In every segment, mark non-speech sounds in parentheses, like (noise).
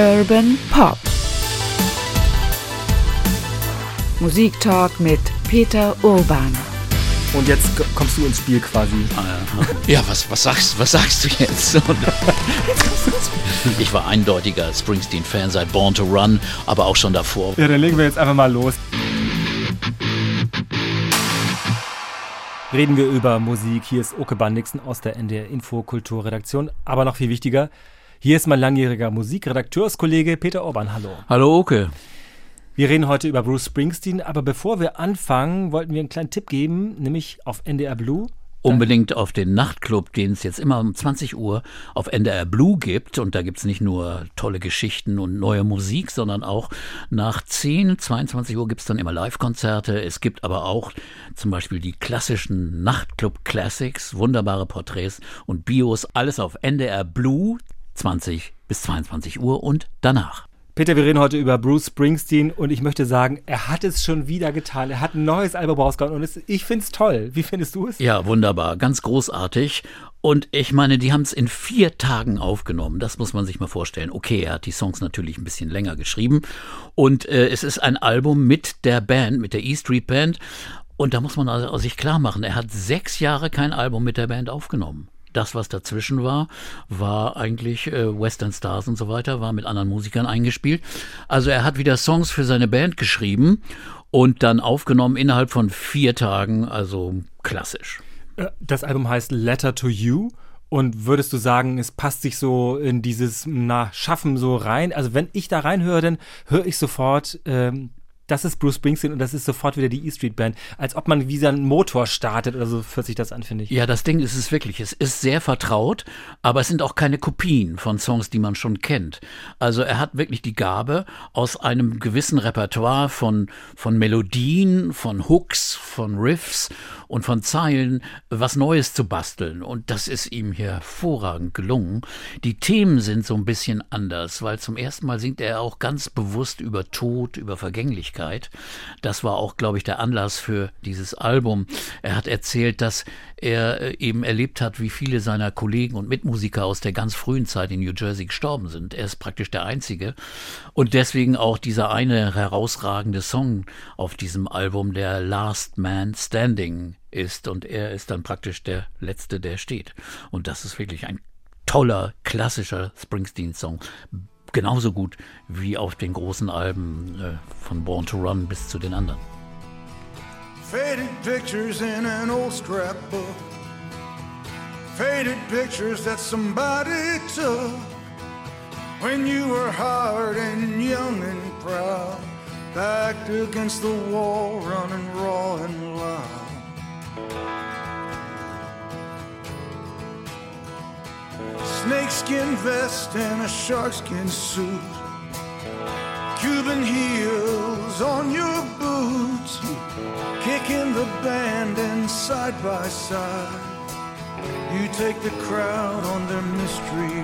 Urban Pop. Musiktalk mit Peter Urban. Und jetzt kommst du ins Spiel quasi. Ja, was, was, sagst, was sagst du jetzt? (laughs) ich war eindeutiger Springsteen-Fan seit Born to Run, aber auch schon davor. Ja, dann legen wir jetzt einfach mal los. Reden wir über Musik. Hier ist Oke Bandixen aus der NDR Infokulturredaktion. Aber noch viel wichtiger, hier ist mein langjähriger Musikredakteurskollege Peter Orban. Hallo. Hallo Oke. Wir reden heute über Bruce Springsteen, aber bevor wir anfangen, wollten wir einen kleinen Tipp geben, nämlich auf NDR Blue. Unbedingt auf den Nachtclub, den es jetzt immer um 20 Uhr auf NDR Blue gibt. Und da gibt es nicht nur tolle Geschichten und neue Musik, sondern auch nach 10, 22 Uhr gibt es dann immer Live-Konzerte. Es gibt aber auch zum Beispiel die klassischen Nachtclub Classics, wunderbare Porträts und Bios. Alles auf NDR Blue 20 bis 22 Uhr und danach. Peter, wir reden heute über Bruce Springsteen und ich möchte sagen, er hat es schon wieder getan. Er hat ein neues Album rausgehauen und es, ich finde es toll. Wie findest du es? Ja, wunderbar, ganz großartig. Und ich meine, die haben es in vier Tagen aufgenommen. Das muss man sich mal vorstellen. Okay, er hat die Songs natürlich ein bisschen länger geschrieben. Und äh, es ist ein Album mit der Band, mit der E Street Band. Und da muss man also sich klar machen, er hat sechs Jahre kein Album mit der Band aufgenommen. Das, was dazwischen war, war eigentlich äh, Western Stars und so weiter, war mit anderen Musikern eingespielt. Also er hat wieder Songs für seine Band geschrieben und dann aufgenommen innerhalb von vier Tagen, also klassisch. Äh, das Album heißt Letter to You. Und würdest du sagen, es passt sich so in dieses na, Schaffen so rein? Also wenn ich da reinhöre, dann höre ich sofort ähm, das ist Bruce Springsteen und das ist sofort wieder die E-Street Band. Als ob man wie einen Motor startet oder so fühlt sich das an, finde ich. Ja, das Ding ist es wirklich. Es ist sehr vertraut, aber es sind auch keine Kopien von Songs, die man schon kennt. Also er hat wirklich die Gabe, aus einem gewissen Repertoire von, von Melodien, von Hooks, von Riffs und von Zeilen was Neues zu basteln. Und das ist ihm hier hervorragend gelungen. Die Themen sind so ein bisschen anders, weil zum ersten Mal singt er auch ganz bewusst über Tod, über Vergänglichkeit. Das war auch, glaube ich, der Anlass für dieses Album. Er hat erzählt, dass er äh, eben erlebt hat, wie viele seiner Kollegen und Mitmusiker aus der ganz frühen Zeit in New Jersey gestorben sind. Er ist praktisch der Einzige. Und deswegen auch dieser eine herausragende Song auf diesem Album, der Last Man Standing ist. Und er ist dann praktisch der Letzte, der steht. Und das ist wirklich ein toller, klassischer Springsteen-Song. Genauso gut wie auf den großen Alben äh, von Born to Run bis zu den anderen. Faded pictures in an old scrapbook. Faded pictures that somebody took when you were hard and young and proud. Backed against the wall, running raw and loud. Snakeskin vest and a sharkskin suit. Cuban heels on your boots, kicking the band and side by side. You take the crowd on their mystery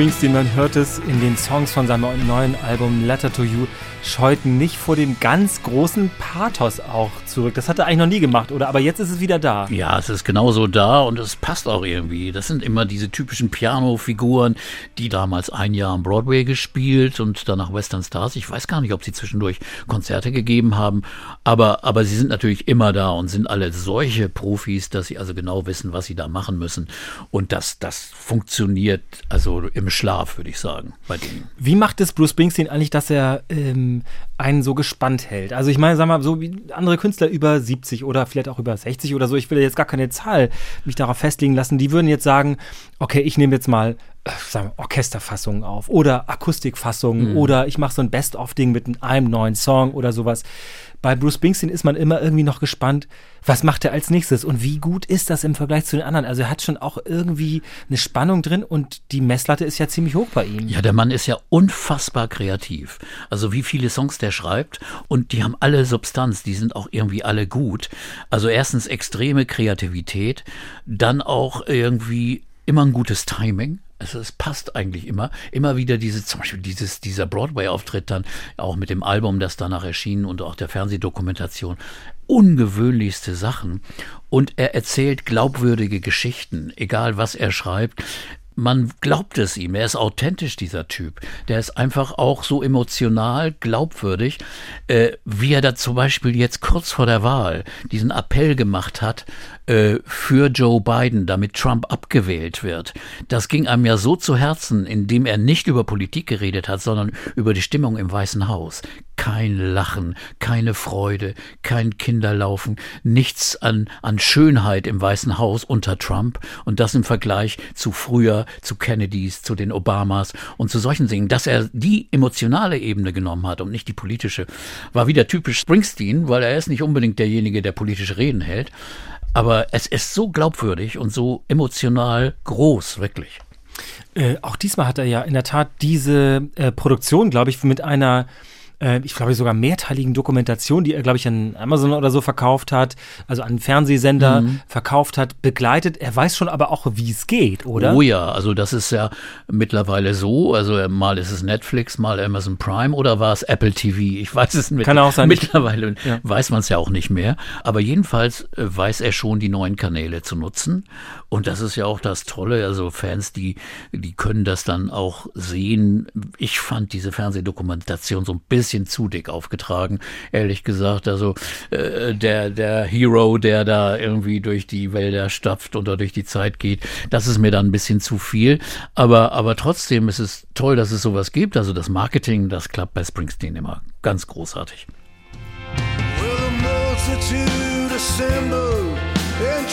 Springsteen, man hört es in den Songs von seinem neuen Album Letter to You, scheut nicht vor dem ganz großen Pathos auch zurück. Das hat er eigentlich noch nie gemacht, oder? Aber jetzt ist es wieder da. Ja, es ist genauso da und es passt auch irgendwie. Das sind immer diese typischen Piano-Figuren, die damals ein Jahr am Broadway gespielt und danach Western Stars. Ich weiß gar nicht, ob sie zwischendurch Konzerte gegeben haben, aber, aber sie sind natürlich immer da und sind alle solche Profis, dass sie also genau wissen, was sie da machen müssen. Und das, das funktioniert also im Schlaf, würde ich sagen, bei denen. Wie macht es Bruce Springsteen eigentlich, dass er ähm, einen so gespannt hält. Also ich meine, sag mal, so wie andere Künstler über 70 oder vielleicht auch über 60 oder so, ich will jetzt gar keine Zahl mich darauf festlegen lassen, die würden jetzt sagen, okay, ich nehme jetzt mal sagen wir, Orchesterfassungen auf oder Akustikfassungen mhm. oder ich mache so ein Best-of-Ding mit einem neuen Song oder sowas. Bei Bruce Springsteen ist man immer irgendwie noch gespannt, was macht er als nächstes und wie gut ist das im Vergleich zu den anderen? Also er hat schon auch irgendwie eine Spannung drin und die Messlatte ist ja ziemlich hoch bei ihm. Ja, der Mann ist ja unfassbar kreativ. Also wie viele Songs der schreibt und die haben alle Substanz, die sind auch irgendwie alle gut. Also erstens extreme Kreativität, dann auch irgendwie immer ein gutes Timing. Also es passt eigentlich immer. Immer wieder diese, zum Beispiel dieses, dieser Broadway-Auftritt dann, auch mit dem Album, das danach erschien und auch der Fernsehdokumentation. Ungewöhnlichste Sachen. Und er erzählt glaubwürdige Geschichten, egal was er schreibt man glaubt es ihm. Er ist authentisch, dieser Typ. Der ist einfach auch so emotional glaubwürdig, äh, wie er da zum Beispiel jetzt kurz vor der Wahl diesen Appell gemacht hat äh, für Joe Biden, damit Trump abgewählt wird. Das ging einem ja so zu Herzen, indem er nicht über Politik geredet hat, sondern über die Stimmung im Weißen Haus kein Lachen, keine Freude, kein Kinderlaufen, nichts an, an Schönheit im Weißen Haus unter Trump und das im Vergleich zu früher, zu Kennedys, zu den Obamas und zu solchen Dingen. Dass er die emotionale Ebene genommen hat und nicht die politische, war wieder typisch Springsteen, weil er ist nicht unbedingt derjenige, der politische Reden hält, aber es ist so glaubwürdig und so emotional groß, wirklich. Äh, auch diesmal hat er ja in der Tat diese äh, Produktion, glaube ich, mit einer äh, ich glaube sogar mehrteiligen Dokumentation, die er, glaube ich, an Amazon oder so verkauft hat, also an Fernsehsender mhm. verkauft hat, begleitet. Er weiß schon aber auch, wie es geht, oder? Oh ja, also das ist ja mittlerweile so. Also mal ist es Netflix, mal Amazon Prime oder war es Apple TV? Ich weiß es mit, Kann auch sein. Mittlerweile ja. weiß man es ja auch nicht mehr. Aber jedenfalls äh, weiß er schon, die neuen Kanäle zu nutzen. Und das ist ja auch das Tolle. Also Fans, die, die können das dann auch sehen. Ich fand diese Fernsehdokumentation so ein bisschen zu dick aufgetragen, ehrlich gesagt. Also äh, der, der Hero, der da irgendwie durch die Wälder stapft oder durch die Zeit geht, das ist mir dann ein bisschen zu viel. Aber, aber trotzdem ist es toll, dass es sowas gibt. Also das Marketing, das klappt bei Springsteen immer ganz großartig.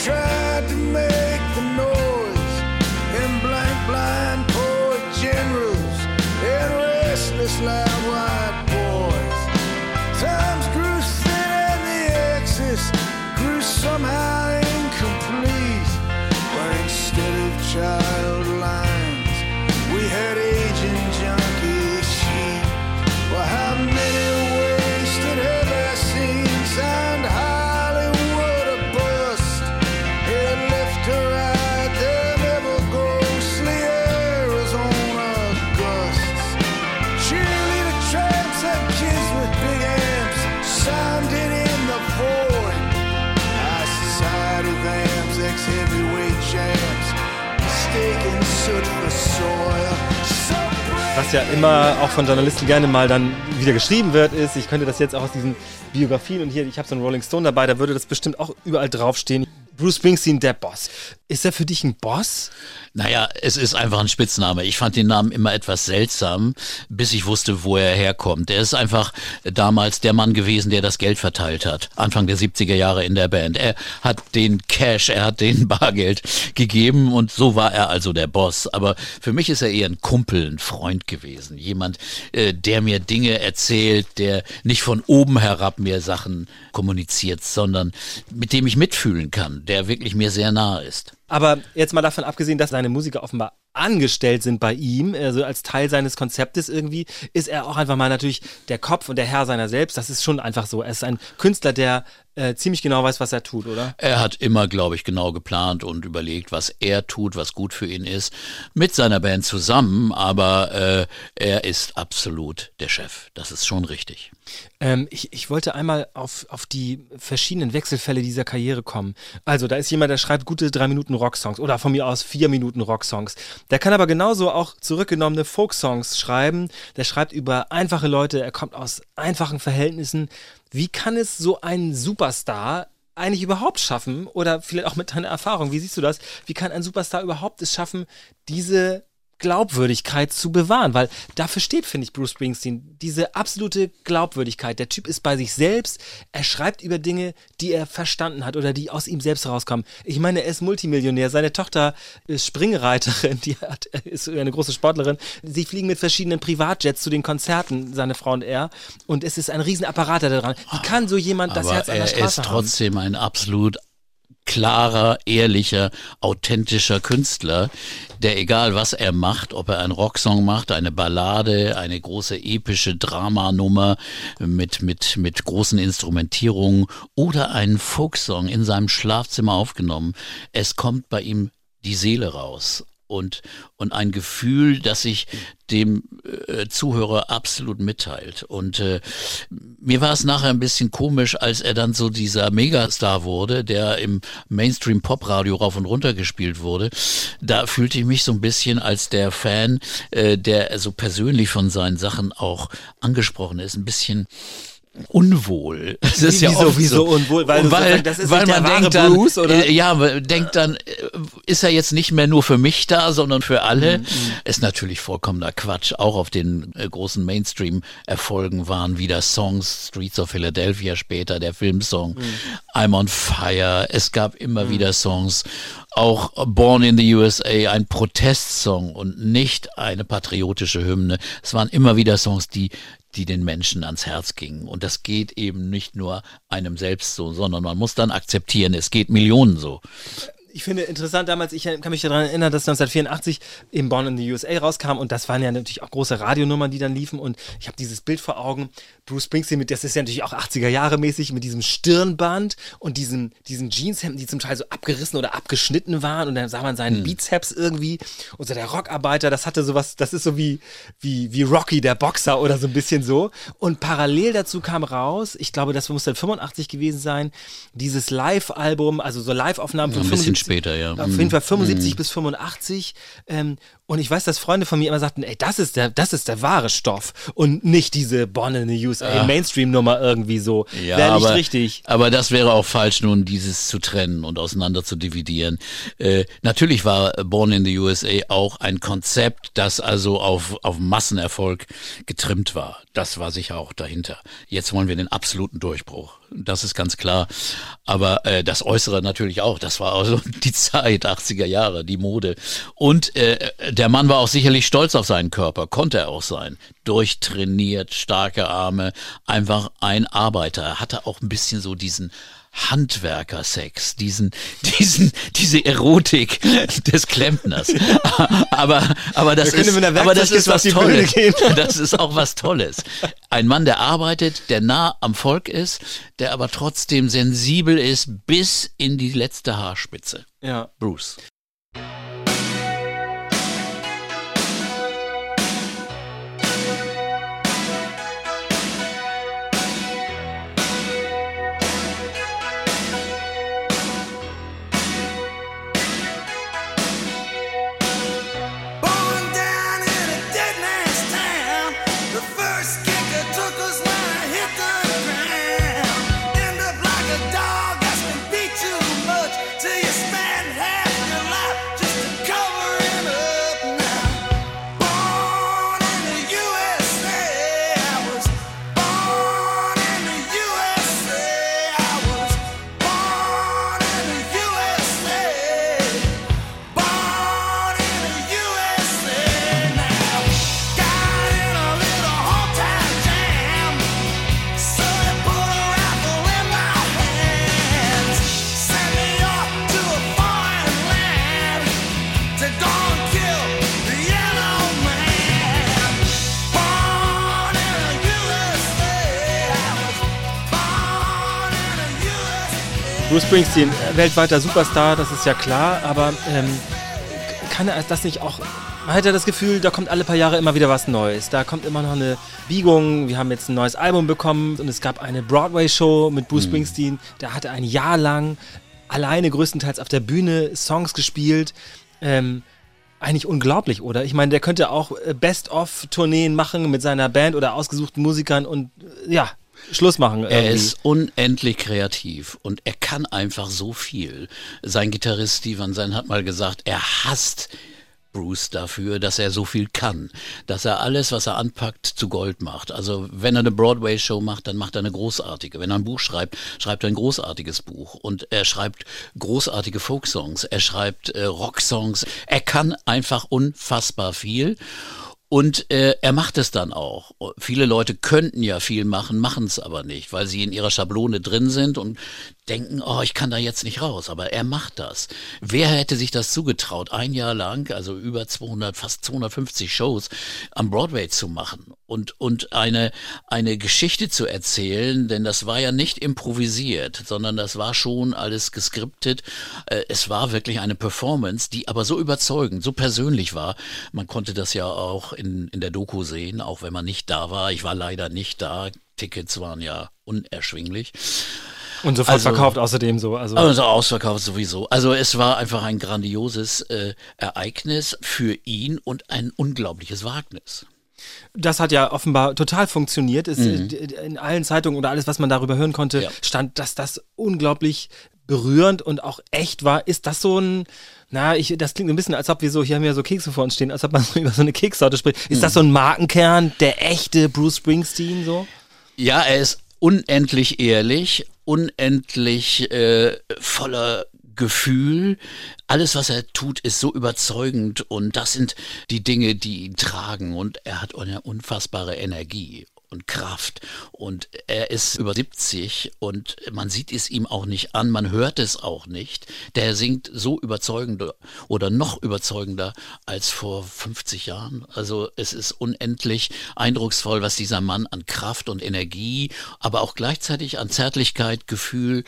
Well, was ja immer auch von Journalisten gerne mal dann wieder geschrieben wird, ist, ich könnte das jetzt auch aus diesen Biografien und hier, ich habe so einen Rolling Stone dabei, da würde das bestimmt auch überall draufstehen. Bruce Springsteen, der Boss. Ist er für dich ein Boss? Naja, es ist einfach ein Spitzname. Ich fand den Namen immer etwas seltsam, bis ich wusste, wo er herkommt. Er ist einfach damals der Mann gewesen, der das Geld verteilt hat. Anfang der 70er Jahre in der Band. Er hat den Cash, er hat den (laughs) Bargeld gegeben und so war er also der Boss. Aber für mich ist er eher ein Kumpel, ein Freund gewesen. Jemand, äh, der mir Dinge erzählt, der nicht von oben herab mir Sachen kommuniziert, sondern mit dem ich mitfühlen kann, der wirklich mir sehr nahe ist. Aber jetzt mal davon abgesehen, dass seine Musiker offenbar angestellt sind bei ihm, also als Teil seines Konzeptes irgendwie, ist er auch einfach mal natürlich der Kopf und der Herr seiner selbst. Das ist schon einfach so. Er ist ein Künstler, der äh, ziemlich genau weiß, was er tut, oder? Er hat immer, glaube ich, genau geplant und überlegt, was er tut, was gut für ihn ist, mit seiner Band zusammen, aber äh, er ist absolut der Chef. Das ist schon richtig. Ähm, ich, ich wollte einmal auf, auf die verschiedenen Wechselfälle dieser Karriere kommen. Also, da ist jemand, der schreibt gute drei Minuten Rocksongs oder von mir aus vier Minuten Rocksongs. Der kann aber genauso auch zurückgenommene Folksongs schreiben. Der schreibt über einfache Leute, er kommt aus einfachen Verhältnissen. Wie kann es so ein Superstar eigentlich überhaupt schaffen? Oder vielleicht auch mit deiner Erfahrung, wie siehst du das? Wie kann ein Superstar überhaupt es schaffen, diese Glaubwürdigkeit zu bewahren, weil dafür steht, finde ich, Bruce Springsteen, diese absolute Glaubwürdigkeit. Der Typ ist bei sich selbst, er schreibt über Dinge, die er verstanden hat oder die aus ihm selbst rauskommen. Ich meine, er ist Multimillionär, seine Tochter ist Springreiterin, (laughs) die hat, ist eine große Sportlerin. Sie fliegen mit verschiedenen Privatjets zu den Konzerten, seine Frau und er, und es ist ein Riesenapparat da dran. Wie kann so jemand das Aber Herz an der Straße er ist trotzdem ein absolut klarer, ehrlicher, authentischer Künstler, der egal was er macht, ob er einen Rocksong macht, eine Ballade, eine große epische Dramanummer mit, mit, mit großen Instrumentierungen oder einen Folksong in seinem Schlafzimmer aufgenommen, es kommt bei ihm die Seele raus und, und ein Gefühl, das sich dem äh, Zuhörer absolut mitteilt. Und äh, mir war es nachher ein bisschen komisch, als er dann so dieser Megastar wurde, der im Mainstream-Pop-Radio rauf und runter gespielt wurde. Da fühlte ich mich so ein bisschen als der Fan, äh, der so persönlich von seinen Sachen auch angesprochen ist, ein bisschen unwohl. (laughs) Das ist ja wieso, wieso unwohl? Weil, weil, weil man denkt dann, Bruce, oder? ja, denkt dann, äh, ist er jetzt nicht mehr nur für mich da, sondern für alle. Mhm. Ist natürlich vollkommener Quatsch. Auch auf den äh, großen Mainstream-Erfolgen waren wieder Songs, Streets of Philadelphia später, der Filmsong, mhm. I'm on Fire. Es gab immer mhm. wieder Songs auch Born in the USA ein Protestsong und nicht eine patriotische Hymne. Es waren immer wieder Songs, die die den Menschen ans Herz gingen. Und das geht eben nicht nur einem selbst so, sondern man muss dann akzeptieren, es geht Millionen so ich finde interessant damals, ich kann mich daran erinnern, dass 1984 eben Born in the USA rauskam und das waren ja natürlich auch große Radionummern, die dann liefen und ich habe dieses Bild vor Augen, Bruce Springsteen mit, das ist ja natürlich auch 80er Jahre mäßig, mit diesem Stirnband und diesen, diesen Jeanshemden, die zum Teil so abgerissen oder abgeschnitten waren und dann sah man seinen hm. Bizeps irgendwie und so der Rockarbeiter, das hatte sowas, das ist so wie, wie, wie Rocky, der Boxer oder so ein bisschen so und parallel dazu kam raus, ich glaube, das muss dann 85 gewesen sein, dieses Live-Album, also so Live-Aufnahmen von ja, später, ja. Auf jeden Fall 75 mhm. bis 85. Ähm, und ich weiß, dass Freunde von mir immer sagten, ey, das ist der, das ist der wahre Stoff und nicht diese Born in the USA Mainstream-Nummer irgendwie so. Ja, wäre nicht aber, richtig. Aber das wäre auch falsch, nun dieses zu trennen und auseinander zu dividieren. Äh, natürlich war Born in the USA auch ein Konzept, das also auf, auf Massenerfolg getrimmt war. Das war sicher auch dahinter. Jetzt wollen wir den absoluten Durchbruch. Das ist ganz klar. Aber äh, das Äußere natürlich auch. Das war also (laughs) die Zeit, 80er Jahre, die Mode. Und äh, der Mann war auch sicherlich stolz auf seinen Körper, konnte er auch sein. Durchtrainiert, starke Arme, einfach ein Arbeiter. Er hatte auch ein bisschen so diesen Handwerkersex, diesen, diesen, diese Erotik des Klempners. Aber, aber das ist, aber das ist was Tolles. Das ist auch was Tolles. Ein Mann, der arbeitet, der nah am Volk ist, der aber trotzdem sensibel ist bis in die letzte Haarspitze. Ja. Bruce. Bruce Springsteen, äh, weltweiter Superstar, das ist ja klar, aber ähm, kann er das nicht auch man hat ja das Gefühl, da kommt alle paar Jahre immer wieder was Neues. Da kommt immer noch eine Biegung. Wir haben jetzt ein neues Album bekommen und es gab eine Broadway-Show mit Bruce mhm. Springsteen. Da hat er ein Jahr lang alleine größtenteils auf der Bühne Songs gespielt. Ähm, eigentlich unglaublich, oder? Ich meine, der könnte auch äh, Best-of-Tourneen machen mit seiner Band oder ausgesuchten Musikern und äh, ja, Schluss machen. Irgendwie. Er ist unendlich kreativ und er kann einfach so viel. Sein Gitarrist Steven Sein hat mal gesagt, er hasst Bruce dafür, dass er so viel kann, dass er alles, was er anpackt, zu Gold macht. Also wenn er eine Broadway-Show macht, dann macht er eine großartige. Wenn er ein Buch schreibt, schreibt er ein großartiges Buch. Und er schreibt großartige Folksongs, er schreibt äh, Rocksongs. Er kann einfach unfassbar viel. Und äh, er macht es dann auch. Viele Leute könnten ja viel machen, machen es aber nicht, weil sie in ihrer Schablone drin sind und denken, oh, ich kann da jetzt nicht raus. Aber er macht das. Wer hätte sich das zugetraut, ein Jahr lang, also über 200, fast 250 Shows am Broadway zu machen und, und eine, eine Geschichte zu erzählen? Denn das war ja nicht improvisiert, sondern das war schon alles geskriptet. Äh, es war wirklich eine Performance, die aber so überzeugend, so persönlich war. Man konnte das ja auch in, in der Doku sehen, auch wenn man nicht da war. Ich war leider nicht da. Tickets waren ja unerschwinglich. Und sofort also, verkauft außerdem so. Also. also ausverkauft sowieso. Also es war einfach ein grandioses äh, Ereignis für ihn und ein unglaubliches Wagnis. Das hat ja offenbar total funktioniert. Es, mhm. In allen Zeitungen oder alles, was man darüber hören konnte, ja. stand, dass das unglaublich berührend und auch echt war. Ist das so ein, na, ich, das klingt ein bisschen, als ob wir so, hier haben wir so Kekse vor uns stehen, als ob man (laughs) so über so eine Kekssorte spricht. Ist mhm. das so ein Markenkern, der echte Bruce Springsteen so? Ja, er ist unendlich ehrlich, unendlich äh, voller Gefühl. Alles, was er tut, ist so überzeugend und das sind die Dinge, die ihn tragen und er hat eine unfassbare Energie und Kraft. Und er ist über 70 und man sieht es ihm auch nicht an, man hört es auch nicht. Der singt so überzeugender oder noch überzeugender als vor 50 Jahren. Also es ist unendlich eindrucksvoll, was dieser Mann an Kraft und Energie, aber auch gleichzeitig an Zärtlichkeit, Gefühl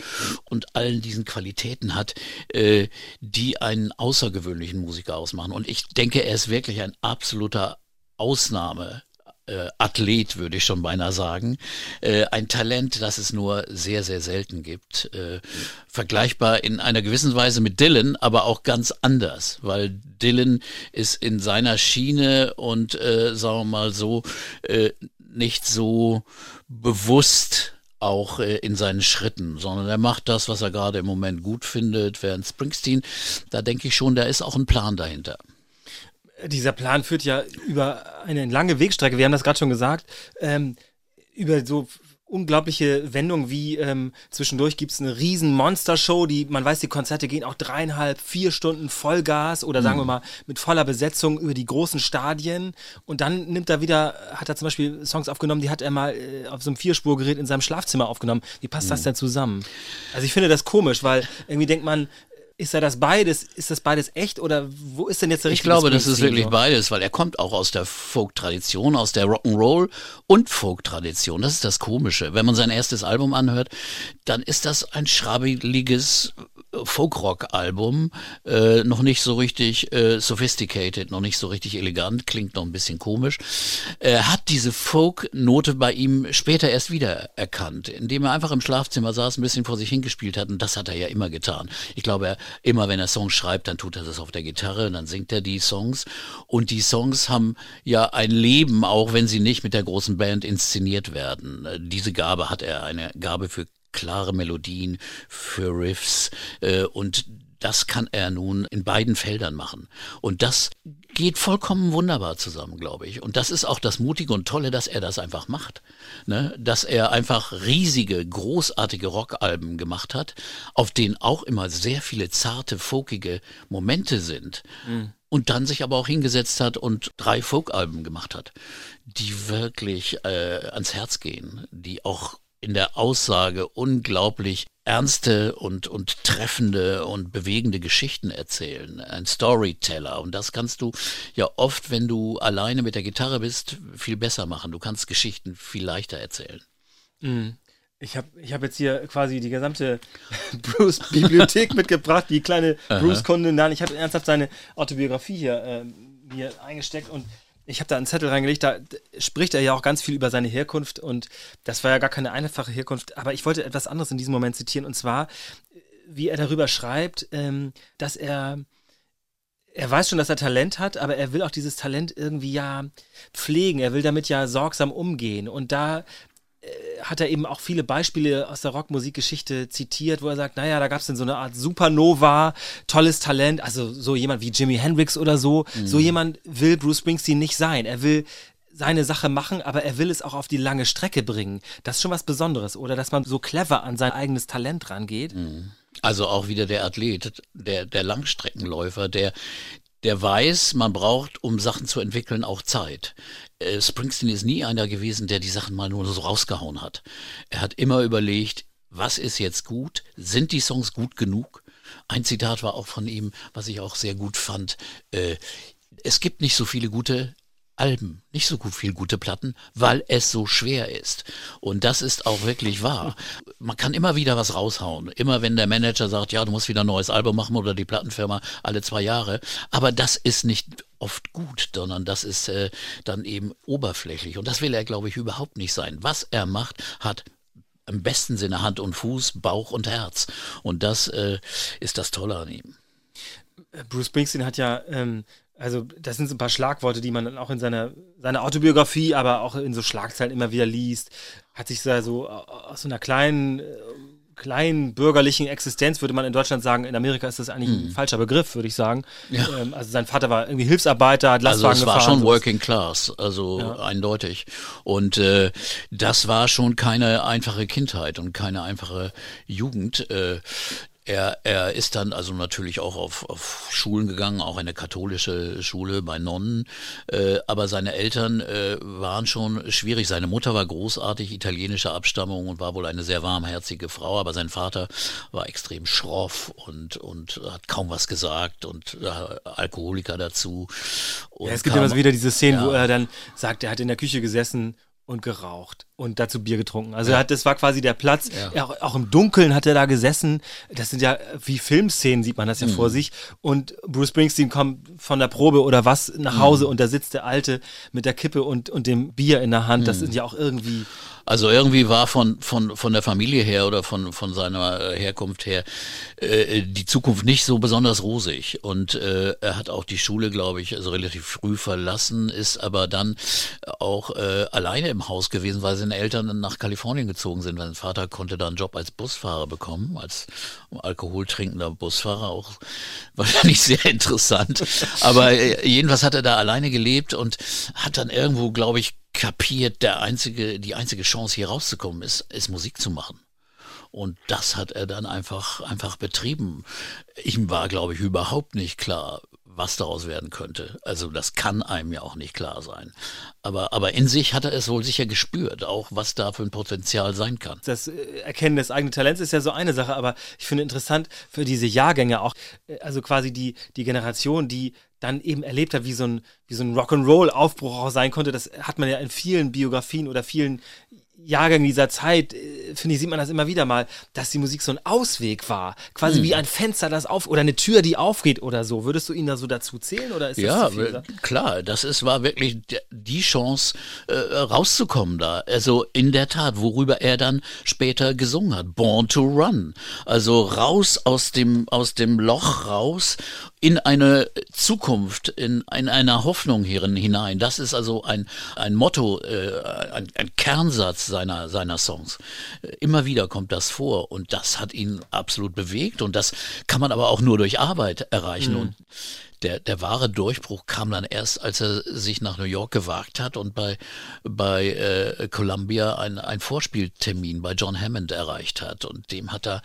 und allen diesen Qualitäten hat, äh, die einen außergewöhnlichen Musiker ausmachen. Und ich denke, er ist wirklich ein absoluter Ausnahme äh, Athlet, würde ich schon beinahe sagen. Äh, ein Talent, das es nur sehr, sehr selten gibt. Äh, vergleichbar in einer gewissen Weise mit Dylan, aber auch ganz anders, weil Dylan ist in seiner Schiene und, äh, sagen wir mal so, äh, nicht so bewusst auch äh, in seinen Schritten, sondern er macht das, was er gerade im Moment gut findet, während Springsteen, da denke ich schon, da ist auch ein Plan dahinter dieser Plan führt ja über eine lange Wegstrecke, wir haben das gerade schon gesagt, ähm, über so unglaubliche Wendungen wie ähm, zwischendurch gibt es eine riesen Monster-Show, die, man weiß, die Konzerte gehen auch dreieinhalb, vier Stunden Vollgas oder sagen mhm. wir mal mit voller Besetzung über die großen Stadien und dann nimmt er wieder, hat er zum Beispiel Songs aufgenommen, die hat er mal äh, auf so einem Vierspurgerät in seinem Schlafzimmer aufgenommen. Wie passt mhm. das denn zusammen? Also ich finde das komisch, weil irgendwie denkt man, ist er das beides? Ist das beides echt oder wo ist denn jetzt der richtige Ich glaube, das ist wirklich beides, weil er kommt auch aus der Folk-Tradition, aus der Rock'n'Roll und Folk-Tradition. Das ist das Komische. Wenn man sein erstes Album anhört, dann ist das ein schrabbeliges Folkrock-Album, äh, noch nicht so richtig äh, sophisticated, noch nicht so richtig elegant, klingt noch ein bisschen komisch. Er hat diese Folk-Note bei ihm später erst wieder erkannt, indem er einfach im Schlafzimmer saß, ein bisschen vor sich hingespielt hat und das hat er ja immer getan. Ich glaube, er, immer wenn er Songs schreibt, dann tut er das auf der Gitarre, dann singt er die Songs und die Songs haben ja ein Leben, auch wenn sie nicht mit der großen Band inszeniert werden. Diese Gabe hat er, eine Gabe für klare Melodien, für Riffs äh, und das kann er nun in beiden Feldern machen. Und das geht vollkommen wunderbar zusammen, glaube ich. Und das ist auch das Mutige und Tolle, dass er das einfach macht. Ne? Dass er einfach riesige, großartige Rockalben gemacht hat, auf denen auch immer sehr viele zarte, folkige Momente sind. Mhm. Und dann sich aber auch hingesetzt hat und drei Folkalben gemacht hat, die wirklich äh, ans Herz gehen, die auch in der Aussage unglaublich ernste und, und treffende und bewegende Geschichten erzählen. Ein Storyteller. Und das kannst du ja oft, wenn du alleine mit der Gitarre bist, viel besser machen. Du kannst Geschichten viel leichter erzählen. Mhm. Ich habe ich hab jetzt hier quasi die gesamte (laughs) Bruce-Bibliothek mitgebracht, die kleine Bruce-Kunde. Nein, ich habe ernsthaft seine Autobiografie hier äh, mir eingesteckt und ich habe da einen Zettel reingelegt, da spricht er ja auch ganz viel über seine Herkunft und das war ja gar keine einfache Herkunft, aber ich wollte etwas anderes in diesem Moment zitieren und zwar, wie er darüber schreibt, ähm, dass er er weiß schon, dass er Talent hat, aber er will auch dieses Talent irgendwie ja pflegen. Er will damit ja sorgsam umgehen. Und da hat er eben auch viele Beispiele aus der Rockmusikgeschichte zitiert, wo er sagt, naja, da gab es denn so eine Art Supernova, tolles Talent, also so jemand wie Jimi Hendrix oder so. Mhm. So jemand will Bruce Springsteen nicht sein. Er will seine Sache machen, aber er will es auch auf die lange Strecke bringen. Das ist schon was Besonderes, oder dass man so clever an sein eigenes Talent rangeht. Mhm. Also auch wieder der Athlet, der, der Langstreckenläufer, der, der weiß, man braucht, um Sachen zu entwickeln, auch Zeit. Äh, Springsteen ist nie einer gewesen, der die Sachen mal nur so rausgehauen hat. Er hat immer überlegt, was ist jetzt gut? Sind die Songs gut genug? Ein Zitat war auch von ihm, was ich auch sehr gut fand. Äh, es gibt nicht so viele gute Alben, nicht so gut viel gute Platten, weil es so schwer ist. Und das ist auch wirklich wahr. Man kann immer wieder was raushauen. Immer wenn der Manager sagt, ja, du musst wieder ein neues Album machen oder die Plattenfirma alle zwei Jahre. Aber das ist nicht oft gut, sondern das ist äh, dann eben oberflächlich. Und das will er, glaube ich, überhaupt nicht sein. Was er macht, hat im besten Sinne Hand und Fuß, Bauch und Herz. Und das äh, ist das Tolle an ihm. Bruce Springsteen hat ja ähm, also das sind so ein paar Schlagworte, die man dann auch in seiner, seiner Autobiografie, aber auch in so Schlagzeilen immer wieder liest. Hat sich da so aus so einer kleinen, äh, kleinen bürgerlichen Existenz, würde man in Deutschland sagen, in Amerika ist das eigentlich ein hm. falscher Begriff, würde ich sagen. Ja. Ähm, also sein Vater war irgendwie Hilfsarbeiter, hat Lastwagen also es war schon Working Class, also ja. eindeutig. Und äh, das war schon keine einfache Kindheit und keine einfache Jugend. Äh, er, er ist dann also natürlich auch auf, auf Schulen gegangen, auch eine katholische Schule bei Nonnen. Äh, aber seine Eltern äh, waren schon schwierig. Seine Mutter war großartig italienischer Abstammung und war wohl eine sehr warmherzige Frau, aber sein Vater war extrem schroff und, und hat kaum was gesagt und äh, Alkoholiker dazu. ja, es gibt immer wieder diese Szenen, ja. wo er dann sagt, er hat in der Küche gesessen und geraucht und dazu Bier getrunken. Also ja. er hat, das war quasi der Platz. Ja. Auch, auch, im Dunkeln hat er da gesessen. Das sind ja wie Filmszenen, sieht man das ja mhm. vor sich. Und Bruce Springsteen kommt von der Probe oder was nach Hause mhm. und da sitzt der Alte mit der Kippe und, und dem Bier in der Hand. Das mhm. sind ja auch irgendwie also irgendwie war von, von, von der Familie her oder von, von seiner Herkunft her äh, die Zukunft nicht so besonders rosig. Und äh, er hat auch die Schule, glaube ich, also relativ früh verlassen, ist aber dann auch äh, alleine im Haus gewesen, weil seine Eltern nach Kalifornien gezogen sind. Sein Vater konnte da einen Job als Busfahrer bekommen, als alkoholtrinkender Busfahrer, auch (laughs) wahrscheinlich sehr interessant. Aber äh, jedenfalls hat er da alleine gelebt und hat dann irgendwo, glaube ich, kapiert, der einzige, die einzige Chance hier rauszukommen ist, ist Musik zu machen. Und das hat er dann einfach, einfach betrieben. Ihm war, glaube ich, überhaupt nicht klar, was daraus werden könnte. Also das kann einem ja auch nicht klar sein. Aber, aber in sich hat er es wohl sicher gespürt, auch was da für ein Potenzial sein kann. Das äh, Erkennen des eigenen Talents ist ja so eine Sache, aber ich finde interessant für diese Jahrgänge auch, äh, also quasi die, die Generation, die dann eben erlebt hat, wie so ein, wie so ein Rock'n'Roll-Aufbruch auch sein konnte. Das hat man ja in vielen Biografien oder vielen Jahrgängen dieser Zeit, äh, finde ich, sieht man das immer wieder mal, dass die Musik so ein Ausweg war. Quasi hm. wie ein Fenster, das auf, oder eine Tür, die aufgeht oder so. Würdest du ihn da so dazu zählen oder ist ja, das klar, das ist, war wirklich die Chance, äh, rauszukommen da. Also in der Tat, worüber er dann später gesungen hat. Born to Run. Also raus aus dem, aus dem Loch raus in eine Zukunft, in, in einer Hoffnung hierin hinein. Das ist also ein, ein Motto, äh, ein, ein Kernsatz seiner, seiner Songs. Immer wieder kommt das vor und das hat ihn absolut bewegt und das kann man aber auch nur durch Arbeit erreichen. Mhm. Und der, der wahre Durchbruch kam dann erst, als er sich nach New York gewagt hat und bei, bei äh, Columbia ein, ein Vorspieltermin bei John Hammond erreicht hat. Und dem hat er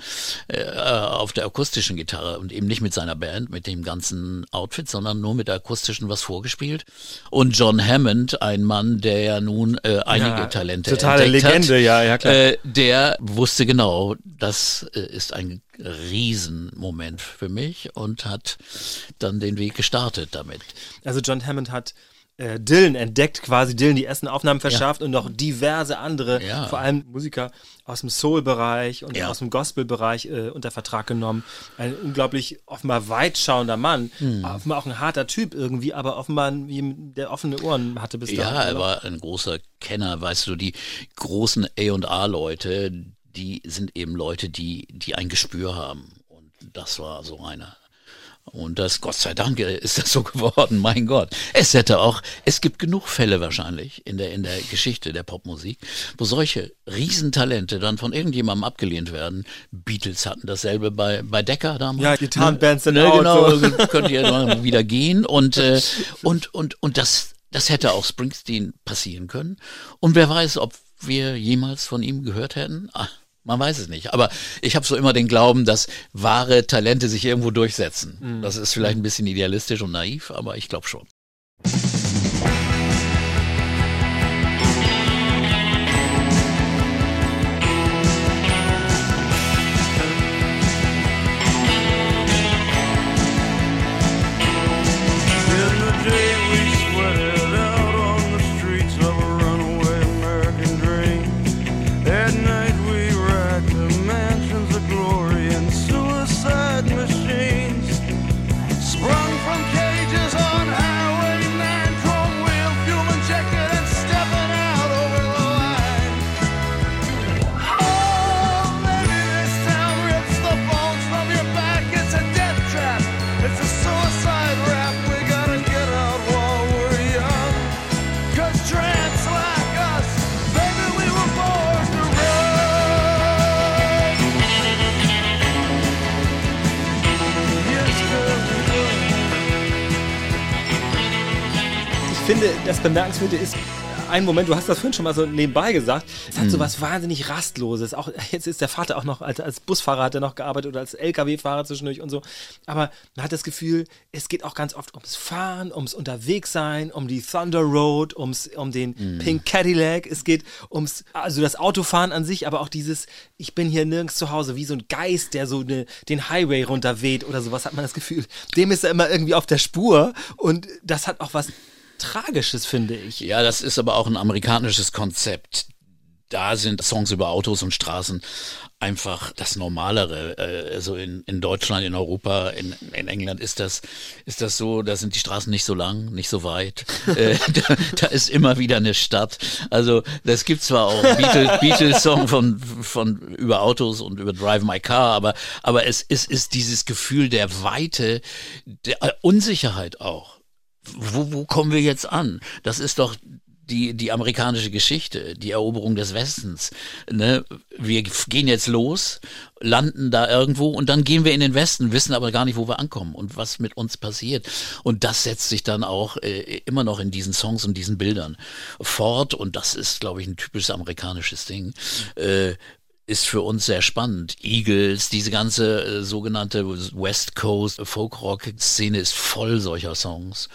äh, auf der akustischen Gitarre und eben nicht mit seiner Band, mit dem ganzen Outfit, sondern nur mit der akustischen was vorgespielt. Und John Hammond, ein Mann, der ja nun äh, einige ja, Talente totale Legende, hat, ja, ja klar. Äh, der wusste genau, das äh, ist ein Riesenmoment für mich und hat dann den Weg gestartet damit. Also John Hammond hat äh, Dylan entdeckt, quasi Dylan die ersten Aufnahmen verschafft und noch diverse andere, Ja. vor allem Musiker aus dem Soul-Bereich und Ja. aus dem Gospel-Bereich äh, unter Vertrag genommen. Ein unglaublich offenbar weitschauender Mann, Hm. offenbar auch ein harter Typ irgendwie, aber offenbar ein- der offene Ohren hatte bis Ja, dahin. er war ein großer Kenner, weißt du, die großen A&R-Leute, die sind eben Leute, die, die ein Gespür haben. Und das war so einer. Und das, Gott sei Dank, äh, ist das so (laughs) geworden, mein Gott. Es hätte auch, es gibt genug Fälle wahrscheinlich in der, in der Geschichte der Popmusik, wo solche Riesentalente dann von irgendjemandem abgelehnt werden. Beatles hatten dasselbe bei, bei Decker damals. Ja, Gitarrenbands sind ne, out, genau, so. könnt ihr (laughs) wieder gehen und, äh, und, und, und das, das hätte auch Springsteen passieren können. Und wer weiß, ob wir jemals von ihm gehört hätten? Man weiß es nicht. Aber ich habe so immer den Glauben, dass wahre Talente sich irgendwo durchsetzen. Das ist vielleicht ein bisschen idealistisch und naiv, aber ich glaube schon. Finde, das Bemerkenswerte ist, ein Moment, du hast das vorhin schon mal so nebenbei gesagt, es hat so was wahnsinnig Rastloses. Auch jetzt ist der Vater auch noch, als, als Busfahrer hat er noch gearbeitet oder als LKW-Fahrer zwischendurch und so. Aber man hat das Gefühl, es geht auch ganz oft ums Fahren, ums Unterwegssein, um die Thunder Road, ums, um den Pink Cadillac. Es geht ums, also das Autofahren an sich, aber auch dieses, ich bin hier nirgends zu Hause, wie so ein Geist, der so eine, den Highway runterweht oder sowas, hat man das Gefühl. Dem ist er immer irgendwie auf der Spur und das hat auch was Tragisches, finde ich. Ja, das ist aber auch ein amerikanisches Konzept. Da sind Songs über Autos und Straßen einfach das Normalere. Äh, Also in, in Deutschland, in Europa, in, in England ist das, ist das so, da sind die Straßen nicht so lang, nicht so weit. (laughs) Äh, da, da ist immer wieder eine Stadt. Also das gibt zwar auch Beatles, (laughs) Beatles-Song von, von über Autos und über Drive My Car, aber, aber es, es ist dieses Gefühl der Weite, der äh, Unsicherheit auch wo, wo kommen wir jetzt an? Das ist doch die, die amerikanische Geschichte, die Eroberung des Westens. Ne? Wir gehen jetzt los, landen da irgendwo und dann gehen wir in den Westen, wissen aber gar nicht, wo wir ankommen und was mit uns passiert. Und das setzt sich dann auch äh, immer noch in diesen Songs und diesen Bildern fort. Und das ist, glaube ich, ein typisches amerikanisches Ding. Äh, ist für uns sehr spannend. Eagles, diese ganze äh, sogenannte West Coast Folk-Rock-Szene ist voll solcher Songs.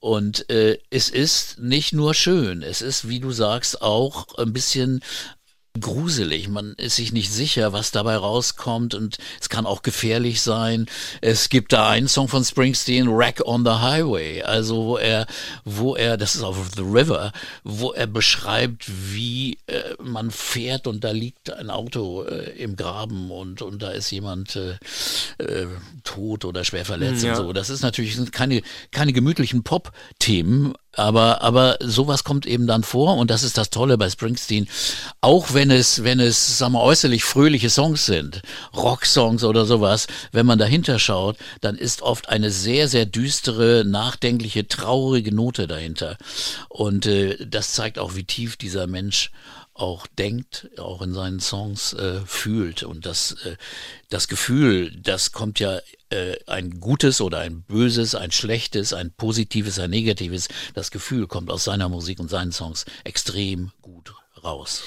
Und äh, es ist nicht nur schön, es ist, wie du sagst, auch ein bisschen gruselig. Man ist sich nicht sicher, was dabei rauskommt und es kann auch gefährlich sein. Es gibt da einen Song von Springsteen, Wreck on the Highway, also wo er, wo er, das ist auf The River, wo er beschreibt, wie äh, man fährt und da liegt ein Auto äh, im Graben und und da ist jemand äh, äh, tot oder schwer verletzt Ja. und so. Das ist natürlich sind keine keine gemütlichen Pop-Themen, aber, aber sowas kommt eben dann vor und das ist das Tolle bei Springsteen. Auch wenn es, wenn es, sagen wir, äußerlich fröhliche Songs sind, Rocksongs oder sowas, wenn man dahinter schaut, dann ist oft eine sehr, sehr düstere, nachdenkliche, traurige Note dahinter. Und äh, das zeigt auch, wie tief dieser Mensch auch denkt, auch in seinen Songs äh, fühlt. Und das, äh, das Gefühl, das kommt ja äh, ein gutes oder ein böses, ein schlechtes, ein positives, ein negatives, das Gefühl kommt aus seiner Musik und seinen Songs extrem gut raus.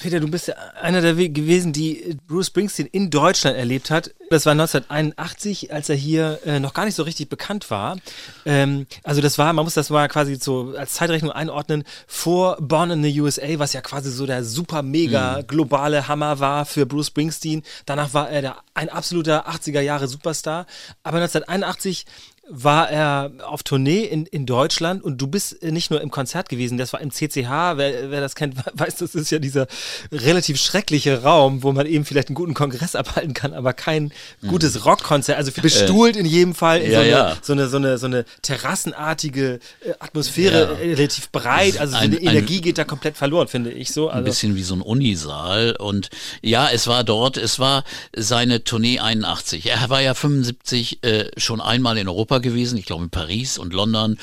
Peter, du bist ja einer der We- gewesen, die Bruce Springsteen in Deutschland erlebt hat. Das war 1981, als er hier äh, noch gar nicht so richtig bekannt war. Ähm, also das war, man muss das mal quasi so als Zeitrechnung einordnen, vor Born in the USA, was ja quasi so der super mega globale Hammer war für Bruce Springsteen. Danach war er der, ein absoluter 80er Jahre Superstar. Aber 1981 war er auf Tournee in, in Deutschland und du bist äh, nicht nur im Konzert gewesen, das war im CCH, wer, wer das kennt, (laughs) weiß, das ist ja dieser relativ schreckliche Raum, wo man eben vielleicht einen guten Kongress abhalten kann, aber kein gutes Rockkonzert, also bestuhlt in jedem Fall, in. Äh, ja, so, eine, ja. so, eine, so, eine, so eine terrassenartige äh, Atmosphäre, Ja. äh, relativ breit, also so Ein- eine ein- Energie geht da komplett verloren, finde ich so. ein Also, bisschen wie so ein Unisaal. Und ja, es war dort, es war seine Tournee 81. Er war ja 75 äh, schon einmal in Europa gewesen, ich glaube in Paris und London.